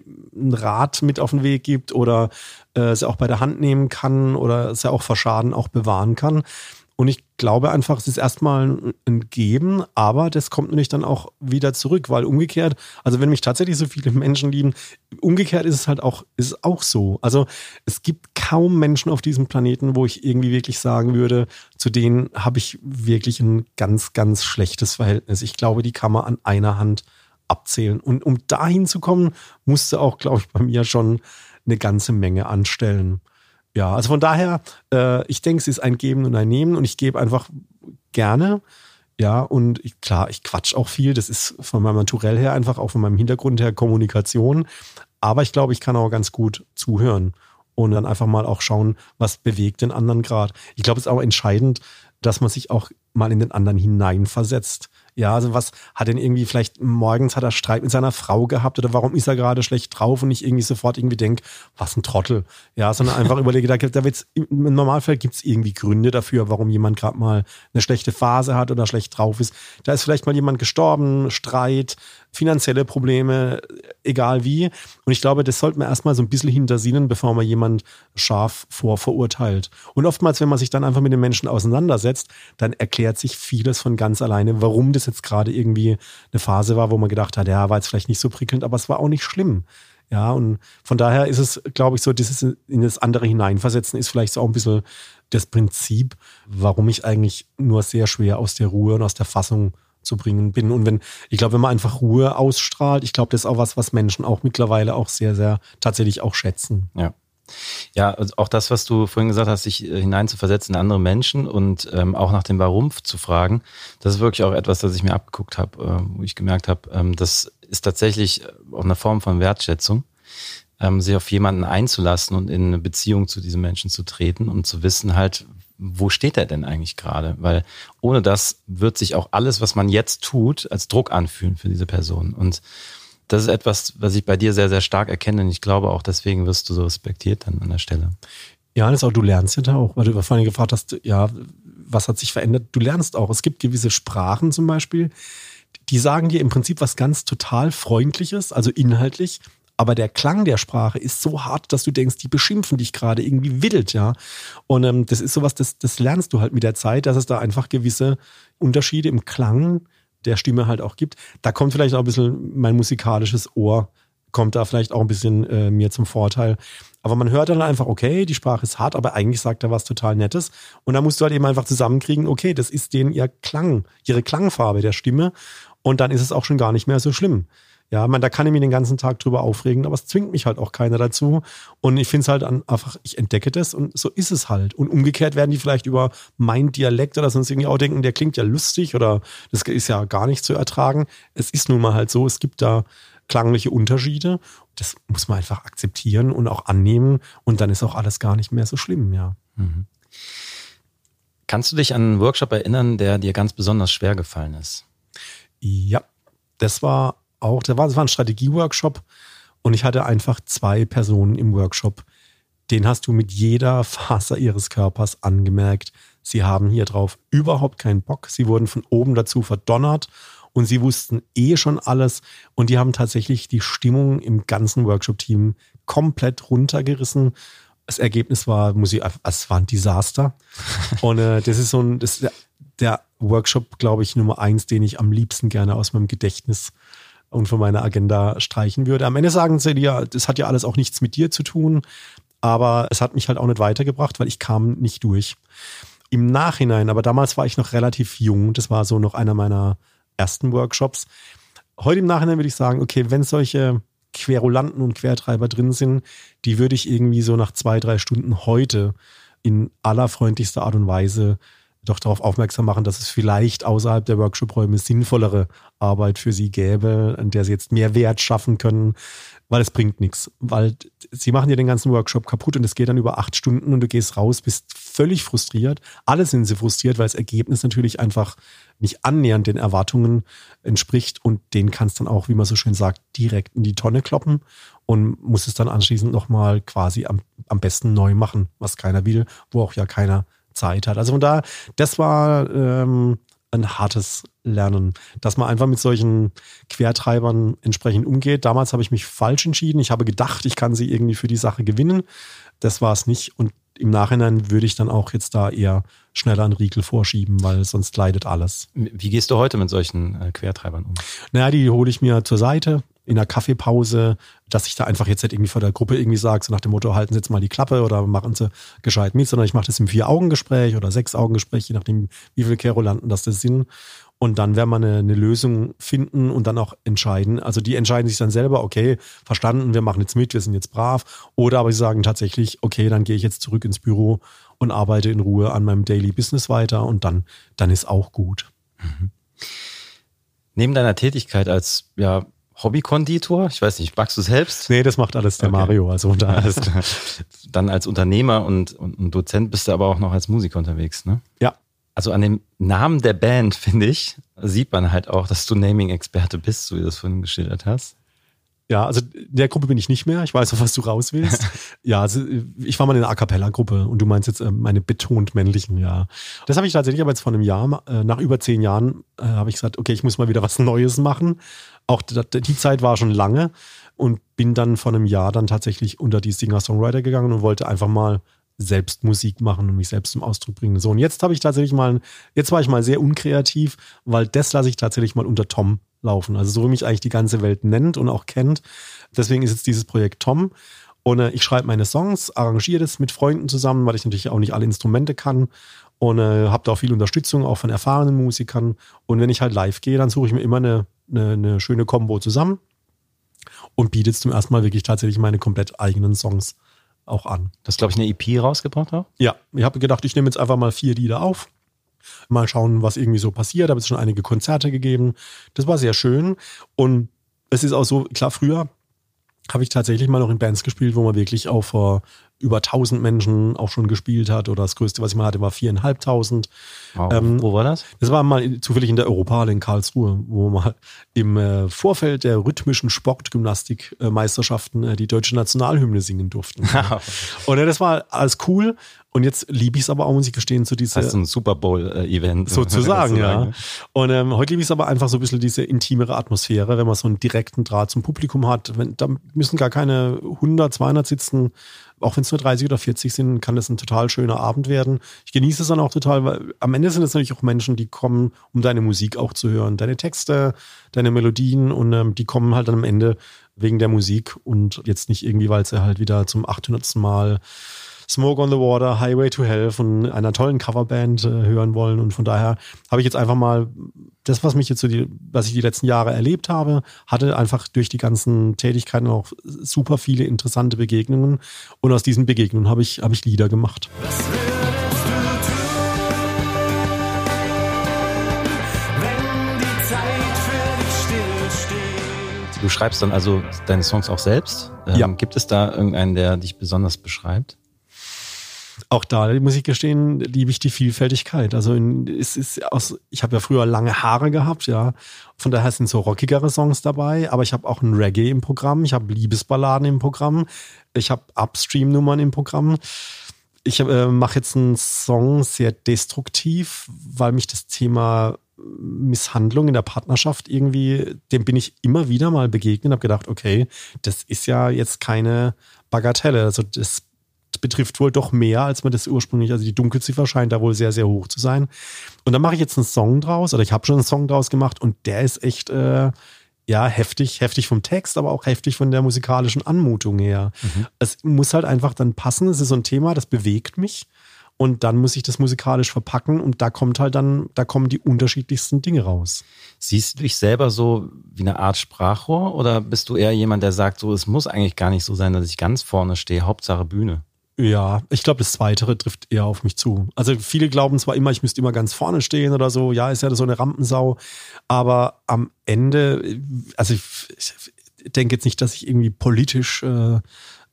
Rat mit auf den Weg gibt oder äh, sie auch bei der Hand nehmen kann oder sie auch vor Schaden auch bewahren kann. Und ich glaube einfach, es ist erstmal ein Geben, aber das kommt natürlich dann auch wieder zurück, weil umgekehrt, also wenn mich tatsächlich so viele Menschen lieben, umgekehrt ist es halt auch, ist auch so. Also es gibt kaum Menschen auf diesem Planeten, wo ich irgendwie wirklich sagen würde, zu denen habe ich wirklich ein ganz, ganz schlechtes Verhältnis. Ich glaube, die kann man an einer Hand abzählen. Und um dahin zu kommen, musste auch, glaube ich, bei mir schon eine ganze Menge anstellen. Ja, also von daher, äh, ich denke, es ist ein Geben und ein Nehmen und ich gebe einfach gerne. Ja, und ich, klar, ich quatsch auch viel. Das ist von meinem Naturell her einfach auch von meinem Hintergrund her Kommunikation. Aber ich glaube, ich kann auch ganz gut zuhören und dann einfach mal auch schauen, was bewegt den anderen gerade. Ich glaube, es ist auch entscheidend, dass man sich auch mal in den anderen hineinversetzt. Ja, also was hat denn irgendwie vielleicht morgens hat er Streit mit seiner Frau gehabt oder warum ist er gerade schlecht drauf und ich irgendwie sofort irgendwie denke, was ein Trottel. Ja, sondern einfach überlege, da, da wird's, im Normalfall gibt es irgendwie Gründe dafür, warum jemand gerade mal eine schlechte Phase hat oder schlecht drauf ist. Da ist vielleicht mal jemand gestorben, Streit, finanzielle Probleme, egal wie. Und ich glaube, das sollte man erstmal so ein bisschen hintersinnen, bevor man jemand scharf vorverurteilt. Und oftmals, wenn man sich dann einfach mit den Menschen auseinandersetzt, dann erklärt sich vieles von ganz alleine, warum das jetzt gerade irgendwie eine Phase war, wo man gedacht hat, ja, war jetzt vielleicht nicht so prickelnd, aber es war auch nicht schlimm. Ja, und von daher ist es, glaube ich, so, dieses in das andere hineinversetzen ist vielleicht so auch ein bisschen das Prinzip, warum ich eigentlich nur sehr schwer aus der Ruhe und aus der Fassung zu bringen bin. Und wenn, ich glaube, wenn man einfach Ruhe ausstrahlt, ich glaube, das ist auch was, was Menschen auch mittlerweile auch sehr, sehr tatsächlich auch schätzen. Ja. Ja, auch das, was du vorhin gesagt hast, sich äh, hineinzuversetzen in andere Menschen und ähm, auch nach dem Warum zu fragen, das ist wirklich auch etwas, das ich mir abgeguckt habe, äh, wo ich gemerkt habe, ähm, das ist tatsächlich auch eine Form von Wertschätzung, ähm, sich auf jemanden einzulassen und in eine Beziehung zu diesem Menschen zu treten und zu wissen halt, wo steht er denn eigentlich gerade? Weil ohne das wird sich auch alles, was man jetzt tut, als Druck anfühlen für diese Person. Und das ist etwas, was ich bei dir sehr, sehr stark erkenne. Und ich glaube auch, deswegen wirst du so respektiert dann an der Stelle. Ja, das auch, du lernst ja auch, weil du vorhin gefragt hast, ja, was hat sich verändert? Du lernst auch. Es gibt gewisse Sprachen zum Beispiel, die sagen dir im Prinzip was ganz total Freundliches, also inhaltlich, aber der Klang der Sprache ist so hart, dass du denkst, die beschimpfen dich gerade irgendwie wild, ja. Und ähm, das ist sowas, das, das lernst du halt mit der Zeit, dass es da einfach gewisse Unterschiede im Klang der Stimme halt auch gibt. Da kommt vielleicht auch ein bisschen mein musikalisches Ohr, kommt da vielleicht auch ein bisschen äh, mir zum Vorteil. Aber man hört dann einfach, okay, die Sprache ist hart, aber eigentlich sagt er was total Nettes. Und da musst du halt eben einfach zusammenkriegen, okay, das ist denen ihr Klang, ihre Klangfarbe der Stimme. Und dann ist es auch schon gar nicht mehr so schlimm. Ja, man, da kann ich mich den ganzen Tag drüber aufregen, aber es zwingt mich halt auch keiner dazu. Und ich finde es halt einfach, ich entdecke das und so ist es halt. Und umgekehrt werden die vielleicht über mein Dialekt oder sonst irgendwie auch denken, der klingt ja lustig oder das ist ja gar nicht zu ertragen. Es ist nun mal halt so, es gibt da klangliche Unterschiede. Das muss man einfach akzeptieren und auch annehmen. Und dann ist auch alles gar nicht mehr so schlimm, ja. Mhm. Kannst du dich an einen Workshop erinnern, der dir ganz besonders schwer gefallen ist? Ja, das war auch, das war, das war ein Strategieworkshop und ich hatte einfach zwei Personen im Workshop. Den hast du mit jeder Faser ihres Körpers angemerkt. Sie haben hier drauf überhaupt keinen Bock. Sie wurden von oben dazu verdonnert und sie wussten eh schon alles und die haben tatsächlich die Stimmung im ganzen Workshop-Team komplett runtergerissen. Das Ergebnis war, muss ich, es war ein Desaster. Und äh, das ist so ein, das der Workshop, glaube ich, Nummer eins, den ich am liebsten gerne aus meinem Gedächtnis und von meiner Agenda streichen würde. Am Ende sagen sie dir, das hat ja alles auch nichts mit dir zu tun, aber es hat mich halt auch nicht weitergebracht, weil ich kam nicht durch. Im Nachhinein, aber damals war ich noch relativ jung, das war so noch einer meiner ersten Workshops. Heute im Nachhinein würde ich sagen, okay, wenn solche Querulanten und Quertreiber drin sind, die würde ich irgendwie so nach zwei, drei Stunden heute in allerfreundlichster Art und Weise doch darauf aufmerksam machen, dass es vielleicht außerhalb der Workshop-Räume sinnvollere Arbeit für sie gäbe, an der sie jetzt mehr Wert schaffen können, weil es bringt nichts. Weil sie machen dir den ganzen Workshop kaputt und es geht dann über acht Stunden und du gehst raus, bist völlig frustriert. Alle sind sie frustriert, weil das Ergebnis natürlich einfach nicht annähernd den Erwartungen entspricht und den kannst dann auch, wie man so schön sagt, direkt in die Tonne kloppen und muss es dann anschließend nochmal quasi am, am besten neu machen, was keiner will, wo auch ja keiner Zeit hat. Also von daher, das war ähm, ein hartes Lernen, dass man einfach mit solchen Quertreibern entsprechend umgeht. Damals habe ich mich falsch entschieden. Ich habe gedacht, ich kann sie irgendwie für die Sache gewinnen. Das war es nicht. Und im Nachhinein würde ich dann auch jetzt da eher schneller einen Riegel vorschieben, weil sonst leidet alles. Wie gehst du heute mit solchen äh, Quertreibern um? Naja, die hole ich mir zur Seite in der Kaffeepause, dass ich da einfach jetzt nicht irgendwie vor der Gruppe irgendwie sage, so nach dem Motto, halten Sie jetzt mal die Klappe oder machen Sie gescheit mit, sondern ich mache das im Vier-Augen-Gespräch oder Sechs-Augen-Gespräch, je nachdem, wie viele Querulanten das das sind. Und dann werden wir eine, eine, Lösung finden und dann auch entscheiden. Also die entscheiden sich dann selber, okay, verstanden, wir machen jetzt mit, wir sind jetzt brav. Oder aber sie sagen tatsächlich, okay, dann gehe ich jetzt zurück ins Büro und arbeite in Ruhe an meinem Daily Business weiter und dann, dann ist auch gut. Mhm. Neben deiner Tätigkeit als ja, Hobbykonditor? Ich weiß nicht, backst du selbst? Nee, das macht alles der okay. Mario. Also da alles klar. Dann als Unternehmer und, und Dozent bist du aber auch noch als Musiker unterwegs, ne? Ja, also an dem Namen der Band, finde ich, sieht man halt auch, dass du Naming-Experte bist, so wie du das vorhin geschildert hast. Ja, also in der Gruppe bin ich nicht mehr. Ich weiß, auf was du raus willst. ja, also ich war mal in der A Cappella-Gruppe und du meinst jetzt äh, meine betont männlichen, ja. Das habe ich tatsächlich aber jetzt vor einem Jahr, äh, nach über zehn Jahren, äh, habe ich gesagt, okay, ich muss mal wieder was Neues machen. Auch die Zeit war schon lange und bin dann vor einem Jahr dann tatsächlich unter die Singer-Songwriter gegangen und wollte einfach mal selbst Musik machen und mich selbst zum Ausdruck bringen. So, und jetzt habe ich tatsächlich mal, jetzt war ich mal sehr unkreativ, weil das lasse ich tatsächlich mal unter Tom laufen. Also so wie mich eigentlich die ganze Welt nennt und auch kennt. Deswegen ist jetzt dieses Projekt Tom. Und äh, ich schreibe meine Songs, arrangiere das mit Freunden zusammen, weil ich natürlich auch nicht alle Instrumente kann. Und äh, habe da auch viel Unterstützung, auch von erfahrenen Musikern. Und wenn ich halt live gehe, dann suche ich mir immer eine, eine, eine schöne Combo zusammen und biete jetzt zum ersten Mal wirklich tatsächlich meine komplett eigenen Songs auch an. Das glaube ich eine EP rausgebracht auch? Ja, ich habe gedacht, ich nehme jetzt einfach mal vier Lieder auf. Mal schauen, was irgendwie so passiert. Da habe jetzt schon einige Konzerte gegeben. Das war sehr schön. Und es ist auch so, klar, früher habe ich tatsächlich mal noch in Bands gespielt, wo man wirklich auch vor über 1000 Menschen auch schon gespielt hat. Oder das größte, was ich mal hatte, war 4.500. Wow. Ähm, wo war das? Das war mal zufällig in der Europahalle in Karlsruhe, wo mal im äh, Vorfeld der rhythmischen Sportgymnastikmeisterschaften äh, die deutsche Nationalhymne singen durften. und äh, das war alles cool. Und jetzt liebe ich es aber auch, muss ich gestehen, zu dieser. Das ist ein Super Bowl-Event. Sozusagen, ja. Und ähm, heute liebe ich es aber einfach so ein bisschen diese intimere Atmosphäre, wenn man so einen direkten Draht zum Publikum hat. Wenn, da müssen gar keine 100, 200 sitzen. Auch wenn es nur 30 oder 40 sind, kann das ein total schöner Abend werden. Ich genieße es dann auch total, weil am Ende sind es natürlich auch Menschen, die kommen, um deine Musik auch zu hören. Deine Texte, deine Melodien und ähm, die kommen halt dann am Ende wegen der Musik und jetzt nicht irgendwie, weil sie halt wieder zum 800. Mal Smoke on the Water, Highway to Hell von einer tollen Coverband äh, hören wollen. Und von daher habe ich jetzt einfach mal das, was mich jetzt so die, was ich die letzten Jahre erlebt habe, hatte einfach durch die ganzen Tätigkeiten auch super viele interessante Begegnungen. Und aus diesen Begegnungen habe ich, habe ich Lieder gemacht. Du schreibst dann also deine Songs auch selbst. Ähm, ja. Gibt es da irgendeinen, der dich besonders beschreibt? Auch da muss ich gestehen, liebe ich die Vielfältigkeit. Also es ist aus, ich habe ja früher lange Haare gehabt, ja. Von daher sind so rockigere Songs dabei, aber ich habe auch ein Reggae im Programm, ich habe Liebesballaden im Programm, ich habe Upstream-Nummern im Programm. Ich äh, mache jetzt einen Song sehr destruktiv, weil mich das Thema Misshandlung in der Partnerschaft irgendwie, dem bin ich immer wieder mal begegnet und habe gedacht, okay, das ist ja jetzt keine Bagatelle. Also das betrifft wohl doch mehr, als man das ursprünglich, also die Dunkelziffer scheint da wohl sehr, sehr hoch zu sein. Und dann mache ich jetzt einen Song draus, oder ich habe schon einen Song draus gemacht und der ist echt, äh, ja, heftig, heftig vom Text, aber auch heftig von der musikalischen Anmutung her. Mhm. Es muss halt einfach dann passen. Es ist so ein Thema, das bewegt mich. und dann muss ich das musikalisch verpacken und da kommt halt dann, da kommen die unterschiedlichsten Dinge raus. Siehst du dich selber so wie eine Art Sprachrohr oder bist du eher jemand, der sagt, so, es muss eigentlich gar nicht so sein, dass ich ganz vorne stehe, Hauptsache Bühne? Ja, ich glaube, das Zweitere trifft eher auf mich zu. Also viele glauben zwar immer, ich müsste immer ganz vorne stehen oder so, ja, ist ja so eine Rampensau, aber am Ende, also ich, ich denke jetzt nicht, dass ich irgendwie politisch äh,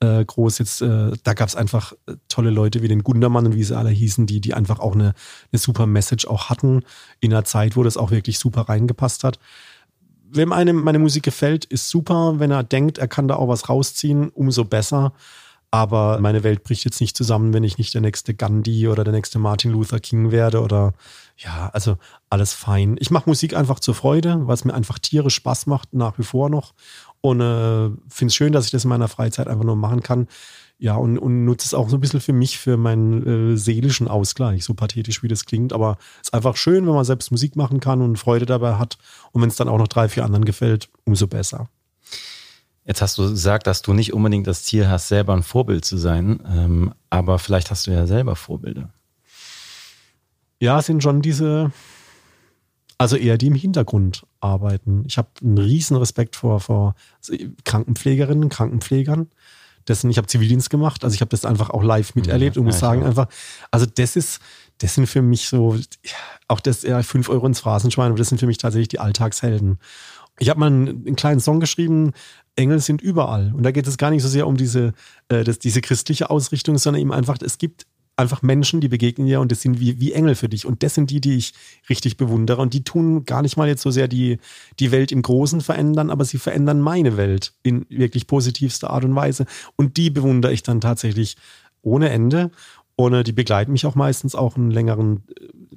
äh, groß jetzt, äh, da gab es einfach tolle Leute wie den Gundermann und wie sie alle hießen, die, die einfach auch eine, eine super Message auch hatten in einer Zeit, wo das auch wirklich super reingepasst hat. Wenn einem meine Musik gefällt, ist super. Wenn er denkt, er kann da auch was rausziehen, umso besser. Aber meine Welt bricht jetzt nicht zusammen, wenn ich nicht der nächste Gandhi oder der nächste Martin Luther King werde oder ja, also alles fein. Ich mache Musik einfach zur Freude, weil es mir einfach tierisch Spaß macht, nach wie vor noch. Und äh, finde es schön, dass ich das in meiner Freizeit einfach nur machen kann. Ja, und, und nutze es auch so ein bisschen für mich, für meinen äh, seelischen Ausgleich, so pathetisch wie das klingt. Aber es ist einfach schön, wenn man selbst Musik machen kann und Freude dabei hat. Und wenn es dann auch noch drei, vier anderen gefällt, umso besser. Jetzt hast du gesagt, dass du nicht unbedingt das Ziel hast, selber ein Vorbild zu sein, ähm, aber vielleicht hast du ja selber Vorbilder. Ja, es sind schon diese, also eher die im Hintergrund arbeiten. Ich habe einen riesen Respekt vor, vor Krankenpflegerinnen, Krankenpflegern. Dessen, ich habe Zivildienst gemacht, also ich habe das einfach auch live miterlebt und muss ja, sagen einfach, also das ist, das sind für mich so, auch das ja, 5 Euro ins Phrasenschwein, aber das sind für mich tatsächlich die Alltagshelden. Ich habe mal einen, einen, kleinen Song geschrieben, Engel sind überall. Und da geht es gar nicht so sehr um diese, äh, das, diese christliche Ausrichtung, sondern eben einfach, es gibt einfach Menschen, die begegnen dir und das sind wie, wie Engel für dich. Und das sind die, die ich richtig bewundere. Und die tun gar nicht mal jetzt so sehr die, die Welt im Großen verändern, aber sie verändern meine Welt in wirklich positivster Art und Weise. Und die bewundere ich dann tatsächlich ohne Ende. Und die begleiten mich auch meistens auch eine längeren,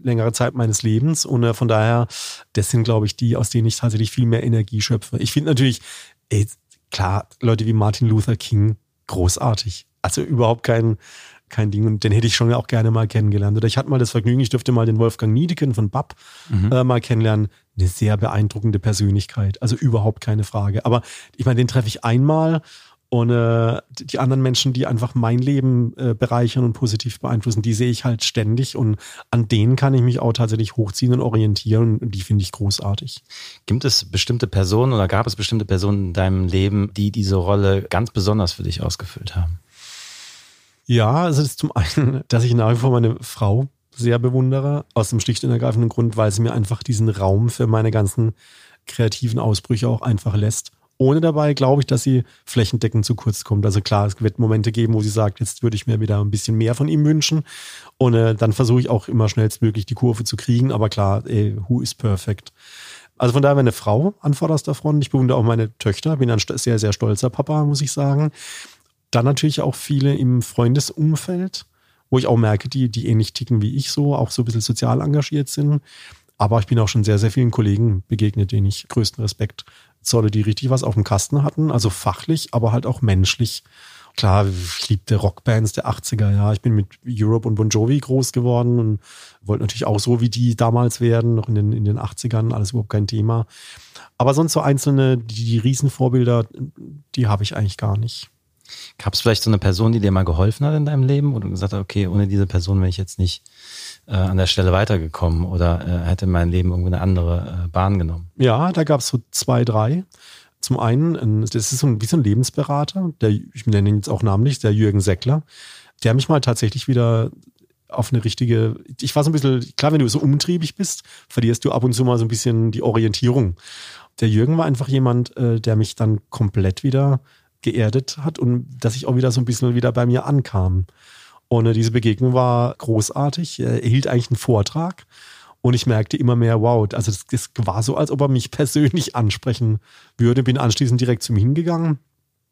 längere Zeit meines Lebens. Und äh, von daher, das sind, glaube ich, die, aus denen ich tatsächlich viel mehr Energie schöpfe. Ich finde natürlich, ey, klar, Leute wie Martin Luther King, großartig. Also überhaupt kein, kein Ding. Und den hätte ich schon auch gerne mal kennengelernt. Oder ich hatte mal das Vergnügen, ich durfte mal den Wolfgang Niedeken von BAP mhm. äh, mal kennenlernen. Eine sehr beeindruckende Persönlichkeit. Also überhaupt keine Frage. Aber ich meine, den treffe ich einmal und äh, die anderen Menschen, die einfach mein Leben äh, bereichern und positiv beeinflussen, die sehe ich halt ständig und an denen kann ich mich auch tatsächlich hochziehen und orientieren und die finde ich großartig. Gibt es bestimmte Personen oder gab es bestimmte Personen in deinem Leben, die diese Rolle ganz besonders für dich ausgefüllt haben? Ja, also das ist zum einen, dass ich nach wie vor meine Frau sehr bewundere, aus dem schlicht und ergreifenden Grund, weil sie mir einfach diesen Raum für meine ganzen kreativen Ausbrüche auch einfach lässt ohne dabei, glaube ich, dass sie flächendeckend zu kurz kommt. Also klar, es wird Momente geben, wo sie sagt, jetzt würde ich mir wieder ein bisschen mehr von ihm wünschen. Und äh, dann versuche ich auch immer schnellstmöglich die Kurve zu kriegen. Aber klar, ey, who is perfect? Also von daher eine Frau an vorderster Front. Ich bewundere auch meine Töchter, bin ein sehr, sehr stolzer Papa, muss ich sagen. Dann natürlich auch viele im Freundesumfeld, wo ich auch merke, die, die ähnlich ticken wie ich so, auch so ein bisschen sozial engagiert sind. Aber ich bin auch schon sehr, sehr vielen Kollegen begegnet, denen ich größten Respekt zolle, die richtig was auf dem Kasten hatten, also fachlich, aber halt auch menschlich. Klar, ich liebte Rockbands der 80er, ja. Ich bin mit Europe und Bon Jovi groß geworden und wollte natürlich auch so wie die damals werden, noch in den, in den 80ern, alles überhaupt kein Thema. Aber sonst so einzelne, die, die Riesenvorbilder, die habe ich eigentlich gar nicht. Gab es vielleicht so eine Person, die dir mal geholfen hat in deinem Leben, du gesagt hast, okay, ohne diese Person wäre ich jetzt nicht äh, an der Stelle weitergekommen oder äh, hätte mein Leben irgendwie eine andere äh, Bahn genommen? Ja, da gab es so zwei, drei. Zum einen, das ist so ein, wie so ein Lebensberater, der, ich nenne ihn jetzt auch namentlich, der Jürgen Seckler, der mich mal tatsächlich wieder auf eine richtige, ich war so ein bisschen, klar, wenn du so umtriebig bist, verlierst du ab und zu mal so ein bisschen die Orientierung. Der Jürgen war einfach jemand, äh, der mich dann komplett wieder geerdet hat und dass ich auch wieder so ein bisschen wieder bei mir ankam. Und äh, diese Begegnung war großartig. Er hielt eigentlich einen Vortrag und ich merkte immer mehr, wow, also das, das war so, als ob er mich persönlich ansprechen würde. Bin anschließend direkt zu ihm hingegangen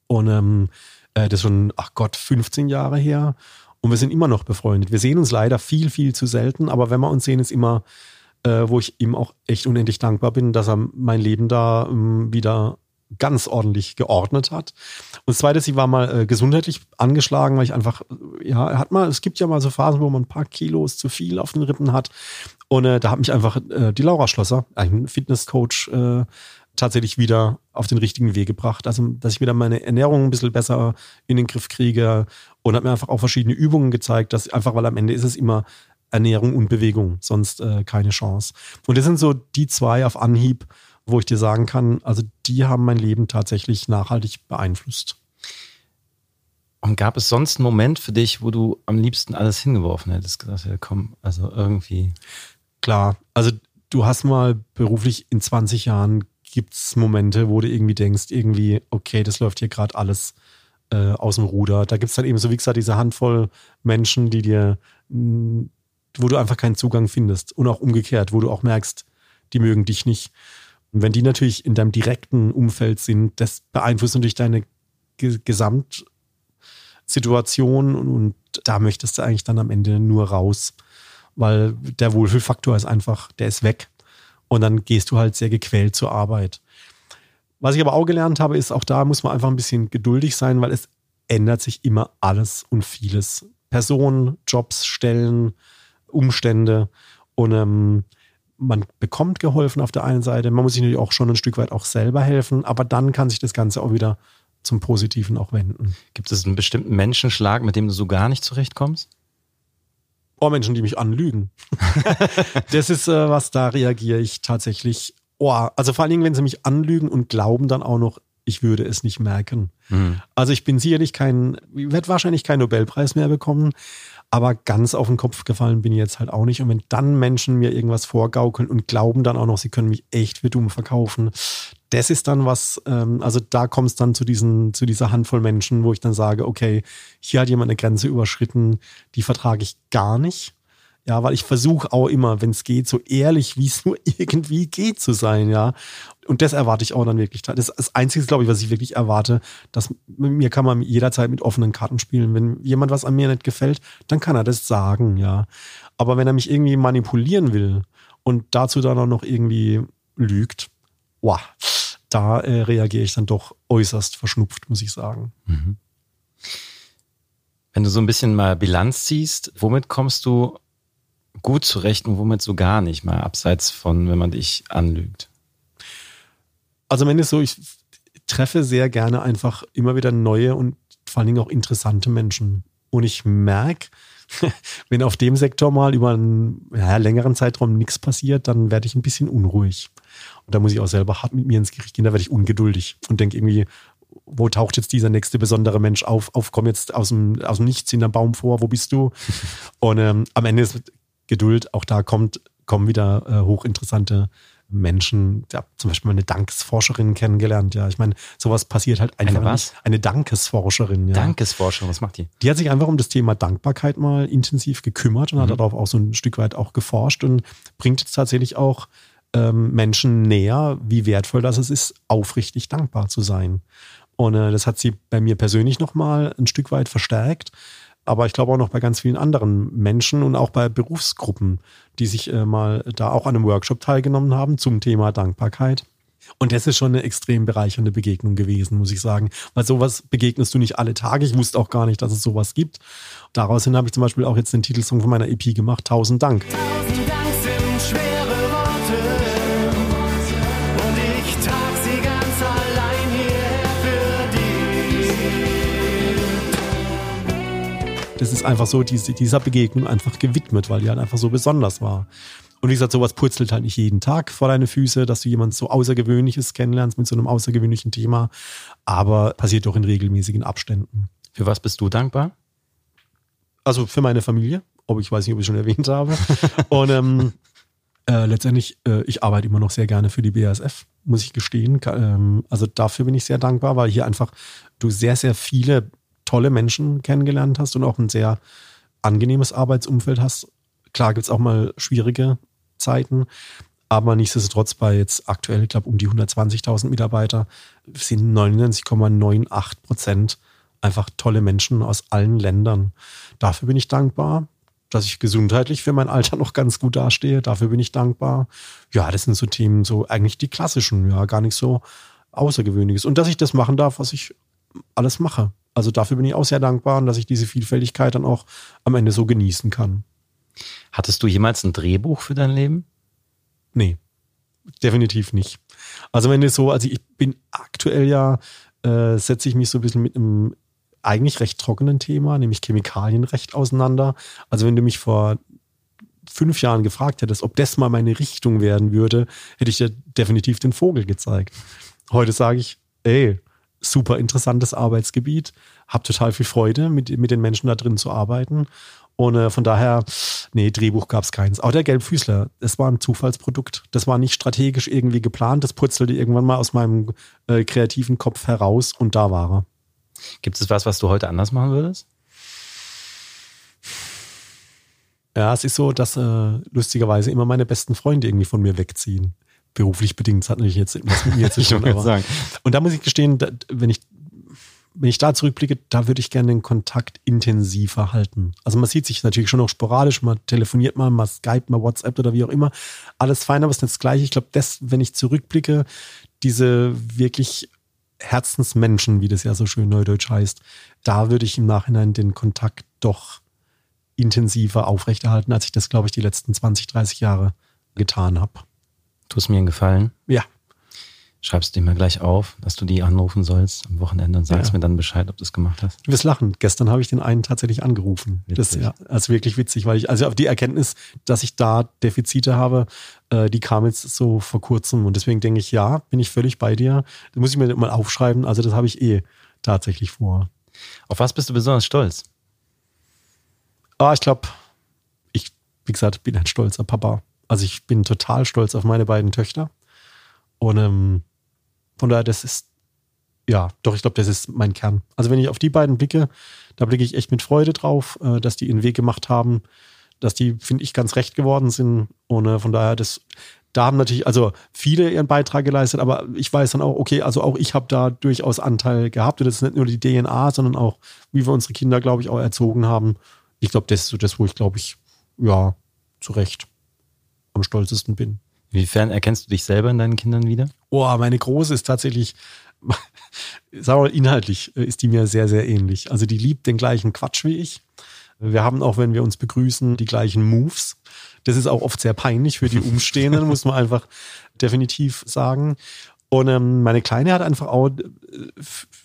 und ähm, äh, das ist schon, ach Gott, 15 Jahre her. Und wir sind immer noch befreundet. Wir sehen uns leider viel, viel zu selten, aber wenn wir uns sehen, ist immer, äh, wo ich ihm auch echt unendlich dankbar bin, dass er mein Leben da ähm, wieder ganz ordentlich geordnet hat. Und das zweite, sie war mal äh, gesundheitlich angeschlagen, weil ich einfach, ja, hat mal, es gibt ja mal so Phasen, wo man ein paar Kilos zu viel auf den Rippen hat. Und äh, da hat mich einfach äh, die Laura Schlosser, ein Fitnesscoach, äh, tatsächlich wieder auf den richtigen Weg gebracht. Also, dass ich wieder meine Ernährung ein bisschen besser in den Griff kriege und hat mir einfach auch verschiedene Übungen gezeigt, dass einfach, weil am Ende ist es immer Ernährung und Bewegung, sonst äh, keine Chance. Und das sind so die zwei auf Anhieb, wo ich dir sagen kann, also die haben mein Leben tatsächlich nachhaltig beeinflusst. Und gab es sonst einen Moment für dich, wo du am liebsten alles hingeworfen hättest? Gesagt, ja, komm, also irgendwie. Klar, also du hast mal beruflich in 20 Jahren gibt es Momente, wo du irgendwie denkst, irgendwie, okay, das läuft hier gerade alles äh, aus dem Ruder. Da gibt es dann eben so, wie gesagt, diese Handvoll Menschen, die dir, wo du einfach keinen Zugang findest. Und auch umgekehrt, wo du auch merkst, die mögen dich nicht. Und wenn die natürlich in deinem direkten Umfeld sind, das beeinflusst natürlich deine Ge Gesamtsituation und, und da möchtest du eigentlich dann am Ende nur raus, weil der Wohlfühlfaktor ist einfach, der ist weg. Und dann gehst du halt sehr gequält zur Arbeit. Was ich aber auch gelernt habe, ist, auch da muss man einfach ein bisschen geduldig sein, weil es ändert sich immer alles und vieles. Personen, Jobs, Stellen, Umstände. Und ähm, man bekommt geholfen auf der einen Seite, man muss sich natürlich auch schon ein Stück weit auch selber helfen, aber dann kann sich das Ganze auch wieder zum Positiven auch wenden. Gibt es einen bestimmten Menschenschlag, mit dem du so gar nicht zurechtkommst? Oh, Menschen, die mich anlügen. das ist äh, was, da reagiere ich tatsächlich. Oh, also vor allen Dingen, wenn sie mich anlügen und glauben dann auch noch, ich würde es nicht merken. Mhm. Also ich bin sicherlich kein, ich werde wahrscheinlich keinen Nobelpreis mehr bekommen, aber ganz auf den Kopf gefallen bin ich jetzt halt auch nicht. Und wenn dann Menschen mir irgendwas vorgaukeln und glauben dann auch noch, sie können mich echt für dumm verkaufen, das ist dann was, ähm, also da kommt es dann zu, diesen, zu dieser Handvoll Menschen, wo ich dann sage, okay, hier hat jemand eine Grenze überschritten, die vertrage ich gar nicht. Ja, weil ich versuche auch immer, wenn es geht, so ehrlich, wie es nur irgendwie geht zu sein, ja. Und das erwarte ich auch dann wirklich. Das ist das Einzige, glaube ich, was ich wirklich erwarte, dass mir kann man jederzeit mit offenen Karten spielen. Wenn jemand was an mir nicht gefällt, dann kann er das sagen, ja. Aber wenn er mich irgendwie manipulieren will und dazu dann auch noch irgendwie lügt, wow, da äh, reagiere ich dann doch äußerst verschnupft, muss ich sagen. Mhm. Wenn du so ein bisschen mal Bilanz ziehst, womit kommst du gut zurecht und womit so gar nicht, mal abseits von, wenn man dich anlügt? Also wenn es so, ich treffe sehr gerne einfach immer wieder neue und vor allen Dingen auch interessante Menschen. Und ich merke, wenn auf dem Sektor mal über einen ja, längeren Zeitraum nichts passiert, dann werde ich ein bisschen unruhig. Und da muss ich auch selber hart mit mir ins Gericht gehen, da werde ich ungeduldig und denke irgendwie, wo taucht jetzt dieser nächste besondere Mensch auf? Auf, komm jetzt aus dem, aus dem Nichts in der Baum vor, wo bist du? Und ähm, am Ende ist Geduld, auch da kommt, kommen wieder äh, hochinteressante Menschen, ja, zum Beispiel mal eine Dankesforscherin kennengelernt, ja. Ich meine, sowas passiert halt einfach eine was? Nicht. Eine Dankesforscherin, ja. Dankesforscherin, was macht die? Die hat sich einfach um das Thema Dankbarkeit mal intensiv gekümmert und mhm. hat darauf auch so ein Stück weit auch geforscht und bringt jetzt tatsächlich auch ähm, Menschen näher, wie wertvoll das ist, aufrichtig dankbar zu sein. Und äh, das hat sie bei mir persönlich nochmal ein Stück weit verstärkt aber ich glaube auch noch bei ganz vielen anderen Menschen und auch bei Berufsgruppen, die sich äh, mal da auch an einem Workshop teilgenommen haben zum Thema Dankbarkeit. Und das ist schon eine extrem bereichernde Begegnung gewesen, muss ich sagen. Weil sowas begegnest du nicht alle Tage. Ich wusste auch gar nicht, dass es sowas gibt. Daraus hin habe ich zum Beispiel auch jetzt den Titelsong von meiner EP gemacht. Tausend Dank. Tausend Dank. Das ist einfach so diese, dieser Begegnung einfach gewidmet, weil die halt einfach so besonders war. Und wie gesagt, sowas purzelt halt nicht jeden Tag vor deine Füße, dass du jemand so Außergewöhnliches kennenlernst mit so einem außergewöhnlichen Thema, aber passiert doch in regelmäßigen Abständen. Für was bist du dankbar? Also für meine Familie, ob ich weiß nicht, ob ich schon erwähnt habe. Und ähm, äh, letztendlich, äh, ich arbeite immer noch sehr gerne für die BASF, muss ich gestehen. Ähm, also dafür bin ich sehr dankbar, weil hier einfach du sehr, sehr viele tolle Menschen kennengelernt hast und auch ein sehr angenehmes Arbeitsumfeld hast. Klar gibt es auch mal schwierige Zeiten, aber nichtsdestotrotz bei jetzt aktuell, ich glaube, um die 120.000 Mitarbeiter sind 99,98 Prozent einfach tolle Menschen aus allen Ländern. Dafür bin ich dankbar, dass ich gesundheitlich für mein Alter noch ganz gut dastehe. Dafür bin ich dankbar. Ja, das sind so Themen, so eigentlich die klassischen, ja, gar nicht so Außergewöhnliches. Und dass ich das machen darf, was ich alles mache also dafür bin ich auch sehr dankbar, dass ich diese Vielfältigkeit dann auch am Ende so genießen kann. Hattest du jemals ein Drehbuch für dein Leben? Nee, definitiv nicht. Also wenn es so, also ich bin aktuell ja, äh, setze ich mich so ein bisschen mit einem eigentlich recht trockenen Thema, nämlich Chemikalienrecht auseinander. Also wenn du mich vor fünf Jahren gefragt hättest, ob das mal meine Richtung werden würde, hätte ich dir definitiv den Vogel gezeigt. Heute sage ich, ey, super interessantes Arbeitsgebiet, habe total viel Freude, mit, mit den Menschen da drin zu arbeiten. Und äh, von daher, nee, Drehbuch gab es keins. Auch der Gelbfüßler, das war ein Zufallsprodukt. Das war nicht strategisch irgendwie geplant. Das purzelte irgendwann mal aus meinem äh, kreativen Kopf heraus und da war er. Gibt es was, was du heute anders machen würdest? Ja, es ist so, dass äh, lustigerweise immer meine besten Freunde irgendwie von mir wegziehen. Beruflich bedingt. Das hat natürlich jetzt was mit mir zu tun. aber, sagen. Und da muss ich gestehen, da, wenn ich wenn ich da zurückblicke, da würde ich gerne den Kontakt intensiver halten. Also man sieht sich natürlich schon noch sporadisch, man telefoniert mal, mal Skype, mal WhatsApp oder wie auch immer. Alles fein, aber es ist nicht das Gleiche. Ich glaube, das, wenn ich zurückblicke, diese wirklich Herzensmenschen, wie das ja so schön neudeutsch heißt, da würde ich im Nachhinein den Kontakt doch intensiver aufrechterhalten, als ich das, glaube ich, die letzten 20, 30 Jahre getan habe. Tu es mir einen Gefallen. Ja. Schreibst du dir mal gleich auf, dass du die anrufen sollst am Wochenende und sagst ja. mir dann Bescheid, ob du es gemacht hast. Du wirst lachen. Gestern habe ich den einen tatsächlich angerufen. Witzig. Das ja, also wirklich witzig, weil ich, also auf die Erkenntnis, dass ich da Defizite habe, äh, die kam jetzt so vor kurzem und deswegen denke ich, ja, bin ich völlig bei dir. Das muss ich mir mal aufschreiben. Also das habe ich eh tatsächlich vor. Auf was bist du besonders stolz? Ah, ich glaube, ich, wie gesagt, bin ein stolzer Papa. Also ich bin total stolz auf meine beiden Töchter. Und ähm, von daher, das ist, ja, doch, ich glaube, das ist mein Kern. Also wenn ich auf die beiden blicke, da blicke ich echt mit Freude drauf, äh, dass die ihren Weg gemacht haben, dass die, finde ich, ganz recht geworden sind. Und äh, von daher, das, da haben natürlich also viele ihren Beitrag geleistet, aber ich weiß dann auch, okay, also auch ich habe da durchaus Anteil gehabt. Und das ist nicht nur die DNA, sondern auch, wie wir unsere Kinder, glaube ich, auch erzogen haben ich glaube, das ist so das, wo ich, glaube ich, ja, zu Recht am stolzesten bin. Inwiefern erkennst du dich selber in deinen Kindern wieder? Oh, meine Große ist tatsächlich, sag mal, inhaltlich äh, ist die mir sehr, sehr ähnlich. Also die liebt den gleichen Quatsch wie ich. Wir haben auch, wenn wir uns begrüßen, die gleichen Moves. Das ist auch oft sehr peinlich für die Umstehenden, muss man einfach definitiv sagen. Und ähm, meine Kleine hat einfach auch äh,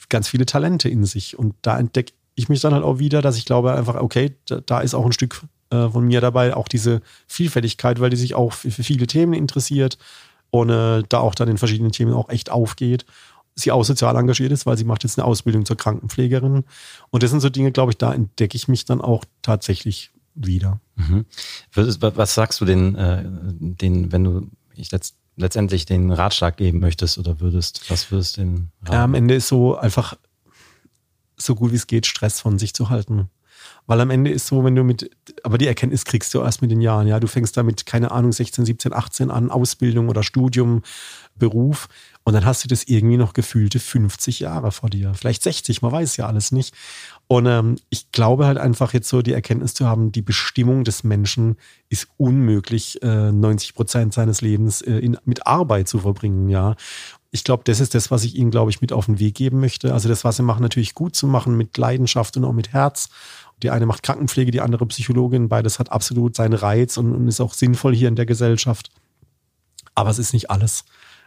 ganz viele Talente in sich. Und da entdecke ich mich dann halt auch wieder, dass ich glaube einfach, okay, da, da ist auch ein Stück äh, von mir dabei, auch diese Vielfältigkeit, weil die sich auch für, für viele Themen interessiert und äh, da auch dann in verschiedenen Themen auch echt aufgeht. Sie auch sozial engagiert ist, weil sie macht jetzt eine Ausbildung zur Krankenpflegerin. Und das sind so Dinge, glaube ich, da entdecke ich mich dann auch tatsächlich wieder. Mhm. Was sagst du den, äh, den wenn du ich letzt, letztendlich den Ratschlag geben möchtest oder würdest? Was würdest du den? Ja, am Ende ist so einfach so gut wie es geht, Stress von sich zu halten. Weil am Ende ist so, wenn du mit, aber die Erkenntnis kriegst du erst mit den Jahren, ja. Du fängst damit, keine Ahnung, 16, 17, 18 an, Ausbildung oder Studium, Beruf. Und dann hast du das irgendwie noch gefühlte 50 Jahre vor dir. Vielleicht 60, man weiß ja alles nicht. Und ähm, ich glaube halt einfach jetzt so die Erkenntnis zu haben, die Bestimmung des Menschen ist unmöglich, äh, 90 Prozent seines Lebens äh, in, mit Arbeit zu verbringen, ja ich glaube, das ist das, was ich ihnen, glaube ich, mit auf den Weg geben möchte. Also das, was sie machen, natürlich gut zu machen, mit Leidenschaft und auch mit Herz. Die eine macht Krankenpflege, die andere Psychologin. Beides hat absolut seinen Reiz und, und ist auch sinnvoll hier in der Gesellschaft. Aber es ist nicht alles.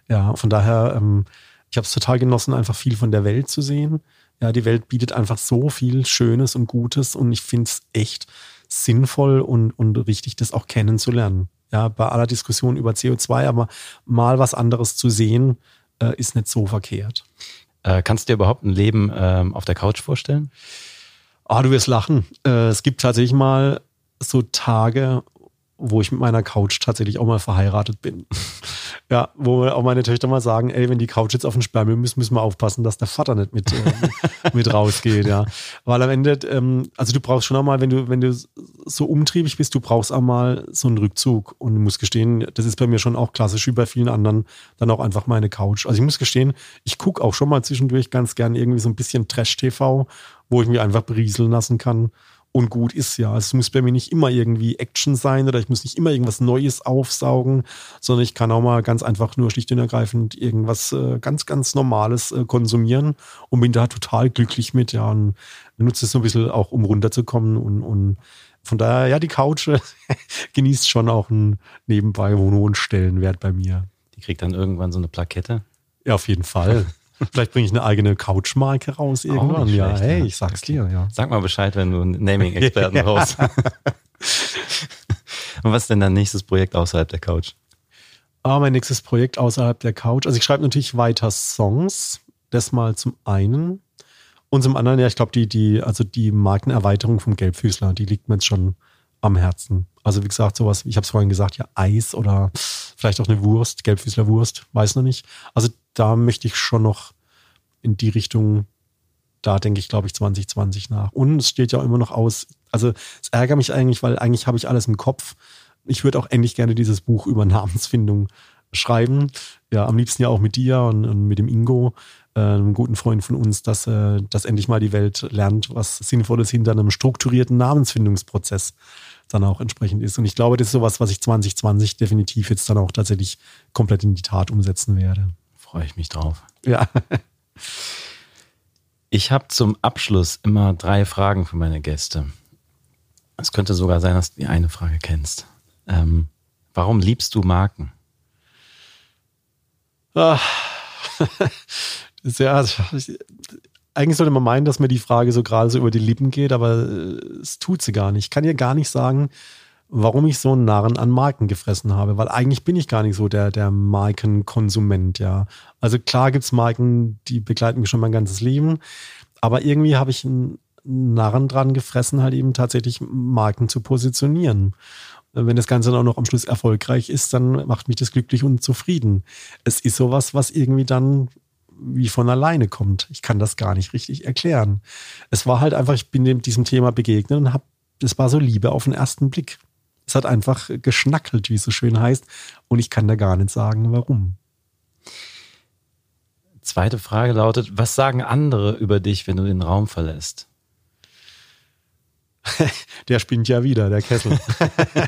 Ja, von daher, ähm, ich habe es total genossen, einfach viel von der Welt zu sehen. Ja, die Welt bietet einfach so viel Schönes und Gutes und ich finde es echt sinnvoll und, und richtig, das auch kennenzulernen. Ja, bei aller Diskussion über CO2, aber mal was anderes zu sehen, äh, ist nicht so verkehrt. Äh, kannst du dir überhaupt ein Leben äh, auf der Couch vorstellen? Ah, du wirst lachen. Äh, es gibt tatsächlich mal so Tage, wo ich mit meiner Couch tatsächlich auch mal verheiratet bin. ja, wo auch meine Töchter mal sagen, ey, wenn die Couch jetzt auf den Sperrmüll muss, müssen wir aufpassen, dass der Vater nicht mit, äh, mit rausgeht, ja. Weil am Ende, ähm, also du brauchst schon auch mal, wenn du, wenn du so umtriebig bist, du brauchst auch mal so einen Rückzug. Und ich muss gestehen, das ist bei mir schon auch klassisch wie bei vielen anderen, dann auch einfach meine Couch. Also ich muss gestehen, ich gucke auch schon mal zwischendurch ganz gern irgendwie so ein bisschen Trash-TV, wo ich mich einfach berieseln lassen kann und gut ist, ja. Es muss bei mir nicht immer irgendwie Action sein oder ich muss nicht immer irgendwas Neues aufsaugen, sondern ich kann auch mal ganz einfach nur schlicht und ergreifend irgendwas äh, ganz, ganz Normales äh, konsumieren und bin da total glücklich mit, ja. Und nutze es so ein bisschen auch, um runterzukommen und, und von daher, ja, die Couch genießt schon auch einen nebenbei hohen Stellenwert bei mir. Die kriegt dann irgendwann so eine Plakette. Ja, auf jeden Fall. Vielleicht bringe ich eine eigene Couchmarke raus irgendwann. nicht ja, schlecht, hey, ich sag's dir, ja. Sag mal Bescheid, wenn du einen Naming-Experten Ja. brauchst. Und was ist denn dein nächstes Projekt außerhalb der Couch? Ah, mein nächstes Projekt außerhalb der Couch. Also ich schreibe natürlich weiter Songs. Das mal zum einen. Und zum anderen, ja, ich glaube, die, die, also die Markenerweiterung vom Gelbfüßler, die liegt mir jetzt schon am Herzen. Also wie gesagt, sowas, ich habe es vorhin gesagt, ja, Eis oder vielleicht auch eine Wurst, Gelbfüßler Wurst, weiß noch nicht. Also da möchte ich schon noch in die Richtung, da denke ich, glaube ich, 2020 nach. Und es steht ja immer noch aus, also es ärgert mich eigentlich, weil eigentlich habe ich alles im Kopf. Ich würde auch endlich gerne dieses Buch über Namensfindung schreiben. Ja, am liebsten ja auch mit dir und, und mit dem Ingo, äh, einem guten Freund von uns, dass, äh, dass endlich mal die Welt lernt, was Sinnvolles hinter einem strukturierten Namensfindungsprozess dann auch entsprechend ist. Und ich glaube, das ist sowas, was ich 2020 definitiv jetzt dann auch tatsächlich komplett in die Tat umsetzen werde. Freue ich mich drauf. Ja. Ich habe zum Abschluss immer drei Fragen für meine Gäste. Es könnte sogar sein, dass du die eine Frage kennst. Ähm, warum liebst du Marken? Ist ja, also, ich- eigentlich sollte man meinen, dass mir die Frage so gerade so über die Lippen geht, aber äh, es tut sie gar nicht. Ich kann dir gar nicht sagen, warum ich so einen Narren an Marken gefressen habe, weil eigentlich bin ich gar nicht so der, der Markenkonsument, ja. Also klar gibt's Marken, die begleiten mich schon mein ganzes Leben, aber irgendwie habe ich einen Narren dran gefressen, halt eben tatsächlich Marken zu positionieren. Wenn das Ganze dann auch noch am Schluss erfolgreich ist, dann macht mich das glücklich und zufrieden. Es ist sowas, was irgendwie dann wie von alleine kommt. Ich kann das gar nicht richtig erklären. Es war halt einfach, ich bin dem, diesem Thema begegnet und habe, das war so Liebe auf den ersten Blick. Es hat einfach geschnackelt, wie es so schön heißt. Und ich kann da gar nicht sagen, warum. Zweite Frage lautet, was sagen andere über dich, wenn du den Raum verlässt? Der spinnt ja wieder, der Kessel.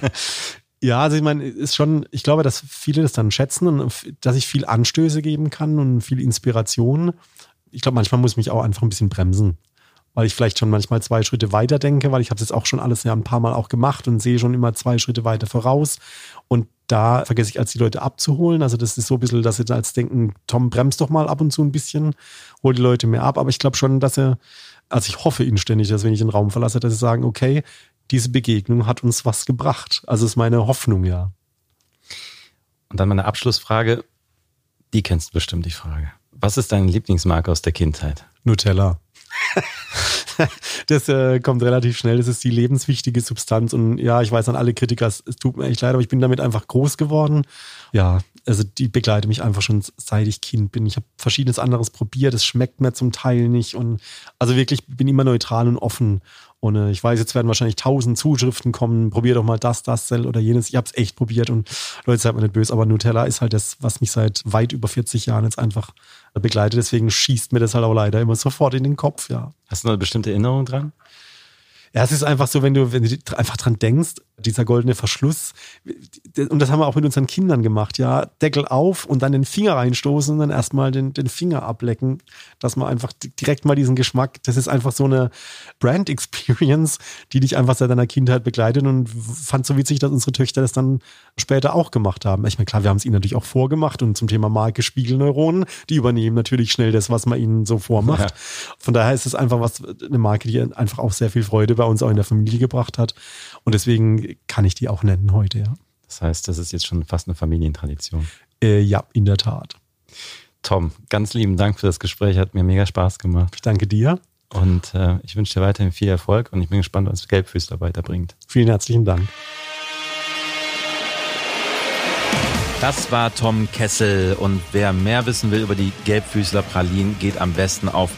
ja, also ich meine, ist schon, ich glaube, dass viele das dann schätzen und dass ich viel Anstöße geben kann und viel Inspiration. Ich glaube, manchmal muss ich mich auch einfach ein bisschen bremsen, weil ich vielleicht schon manchmal zwei Schritte weiter denke, weil ich habe das auch schon alles ja ein paar Mal auch gemacht und sehe schon immer zwei Schritte weiter voraus. Und da vergesse ich als die Leute abzuholen. Also das ist so ein bisschen, dass sie da als denken, Tom, bremst doch mal ab und zu ein bisschen, hol die Leute mehr ab. Aber ich glaube schon, dass er, also ich hoffe inständig, dass wenn ich den Raum verlasse, dass sie sagen, okay, diese Begegnung hat uns was gebracht. Also ist meine Hoffnung, ja. Und dann meine Abschlussfrage, die kennst du bestimmt die Frage. Was ist deine Lieblingsmarke aus der Kindheit? Nutella. das äh, kommt relativ schnell. Das ist die lebenswichtige Substanz. Und ja, ich weiß an alle Kritiker, es, es tut mir echt leid, aber ich bin damit einfach groß geworden. Ja, also die begleitet mich einfach schon seit ich Kind bin. Ich habe verschiedenes anderes probiert. Es schmeckt mir zum Teil nicht. Und also wirklich bin immer neutral und offen. Und äh, ich weiß, jetzt werden wahrscheinlich tausend Zuschriften kommen. Probier doch mal das, das, Cell oder jenes. Ich habe es echt probiert und Leute, seid mir nicht böse, aber Nutella ist halt das, was mich seit weit über 40 Jahren jetzt einfach begleitet. Deswegen schießt mir das halt auch leider immer sofort in den Kopf, ja. Hast du noch eine bestimmte Erinnerung dran? Ja, es ist einfach so, wenn du, wenn du einfach dran denkst, dieser goldene Verschluss, und das haben wir auch mit unseren Kindern gemacht, ja, Deckel auf und dann den Finger reinstoßen und dann erstmal den, den Finger ablecken, dass man einfach direkt mal diesen Geschmack, das ist einfach so eine Brand Experience, die dich einfach seit deiner Kindheit begleitet und fand so witzig, dass unsere Töchter das dann später auch gemacht haben. Ich meine, klar, wir haben es ihnen natürlich auch vorgemacht und zum Thema Marke Spiegelneuronen, die übernehmen natürlich schnell das, was man ihnen so vormacht. Ja. Von daher ist es einfach was, eine Marke, die einfach auch sehr viel Freude bei uns auch in der Familie gebracht hat. Und deswegen kann ich die auch nennen heute, ja. Das heißt, das ist jetzt schon fast eine Familientradition. Äh, ja, in der Tat. Tom, ganz lieben Dank für das Gespräch, hat mir mega Spaß gemacht. Ich danke dir. Und äh, ich wünsche dir weiterhin viel Erfolg und ich bin gespannt, was Gelbfüßler weiterbringt. Vielen herzlichen Dank. Das war Tom Kessel und wer mehr wissen will über die Gelbfüßler Pralinen, geht am besten auf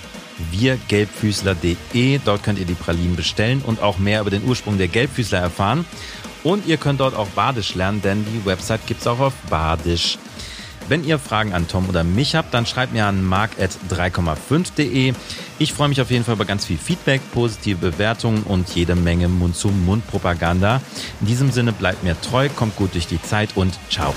wirgelbfüßler.de. Dort könnt ihr die Pralinen bestellen und auch mehr über den Ursprung der Gelbfüßler erfahren. Und ihr könnt dort auch Badisch lernen, denn die Website gibt's auch auf Badisch. Wenn ihr Fragen an Tom oder mich habt, dann schreibt mir an mark.3,5.de. Ich freue mich auf jeden Fall über ganz viel Feedback, positive Bewertungen und jede Menge Mund-zu-Mund-Propaganda. In diesem Sinne bleibt mir treu, kommt gut durch die Zeit und ciao.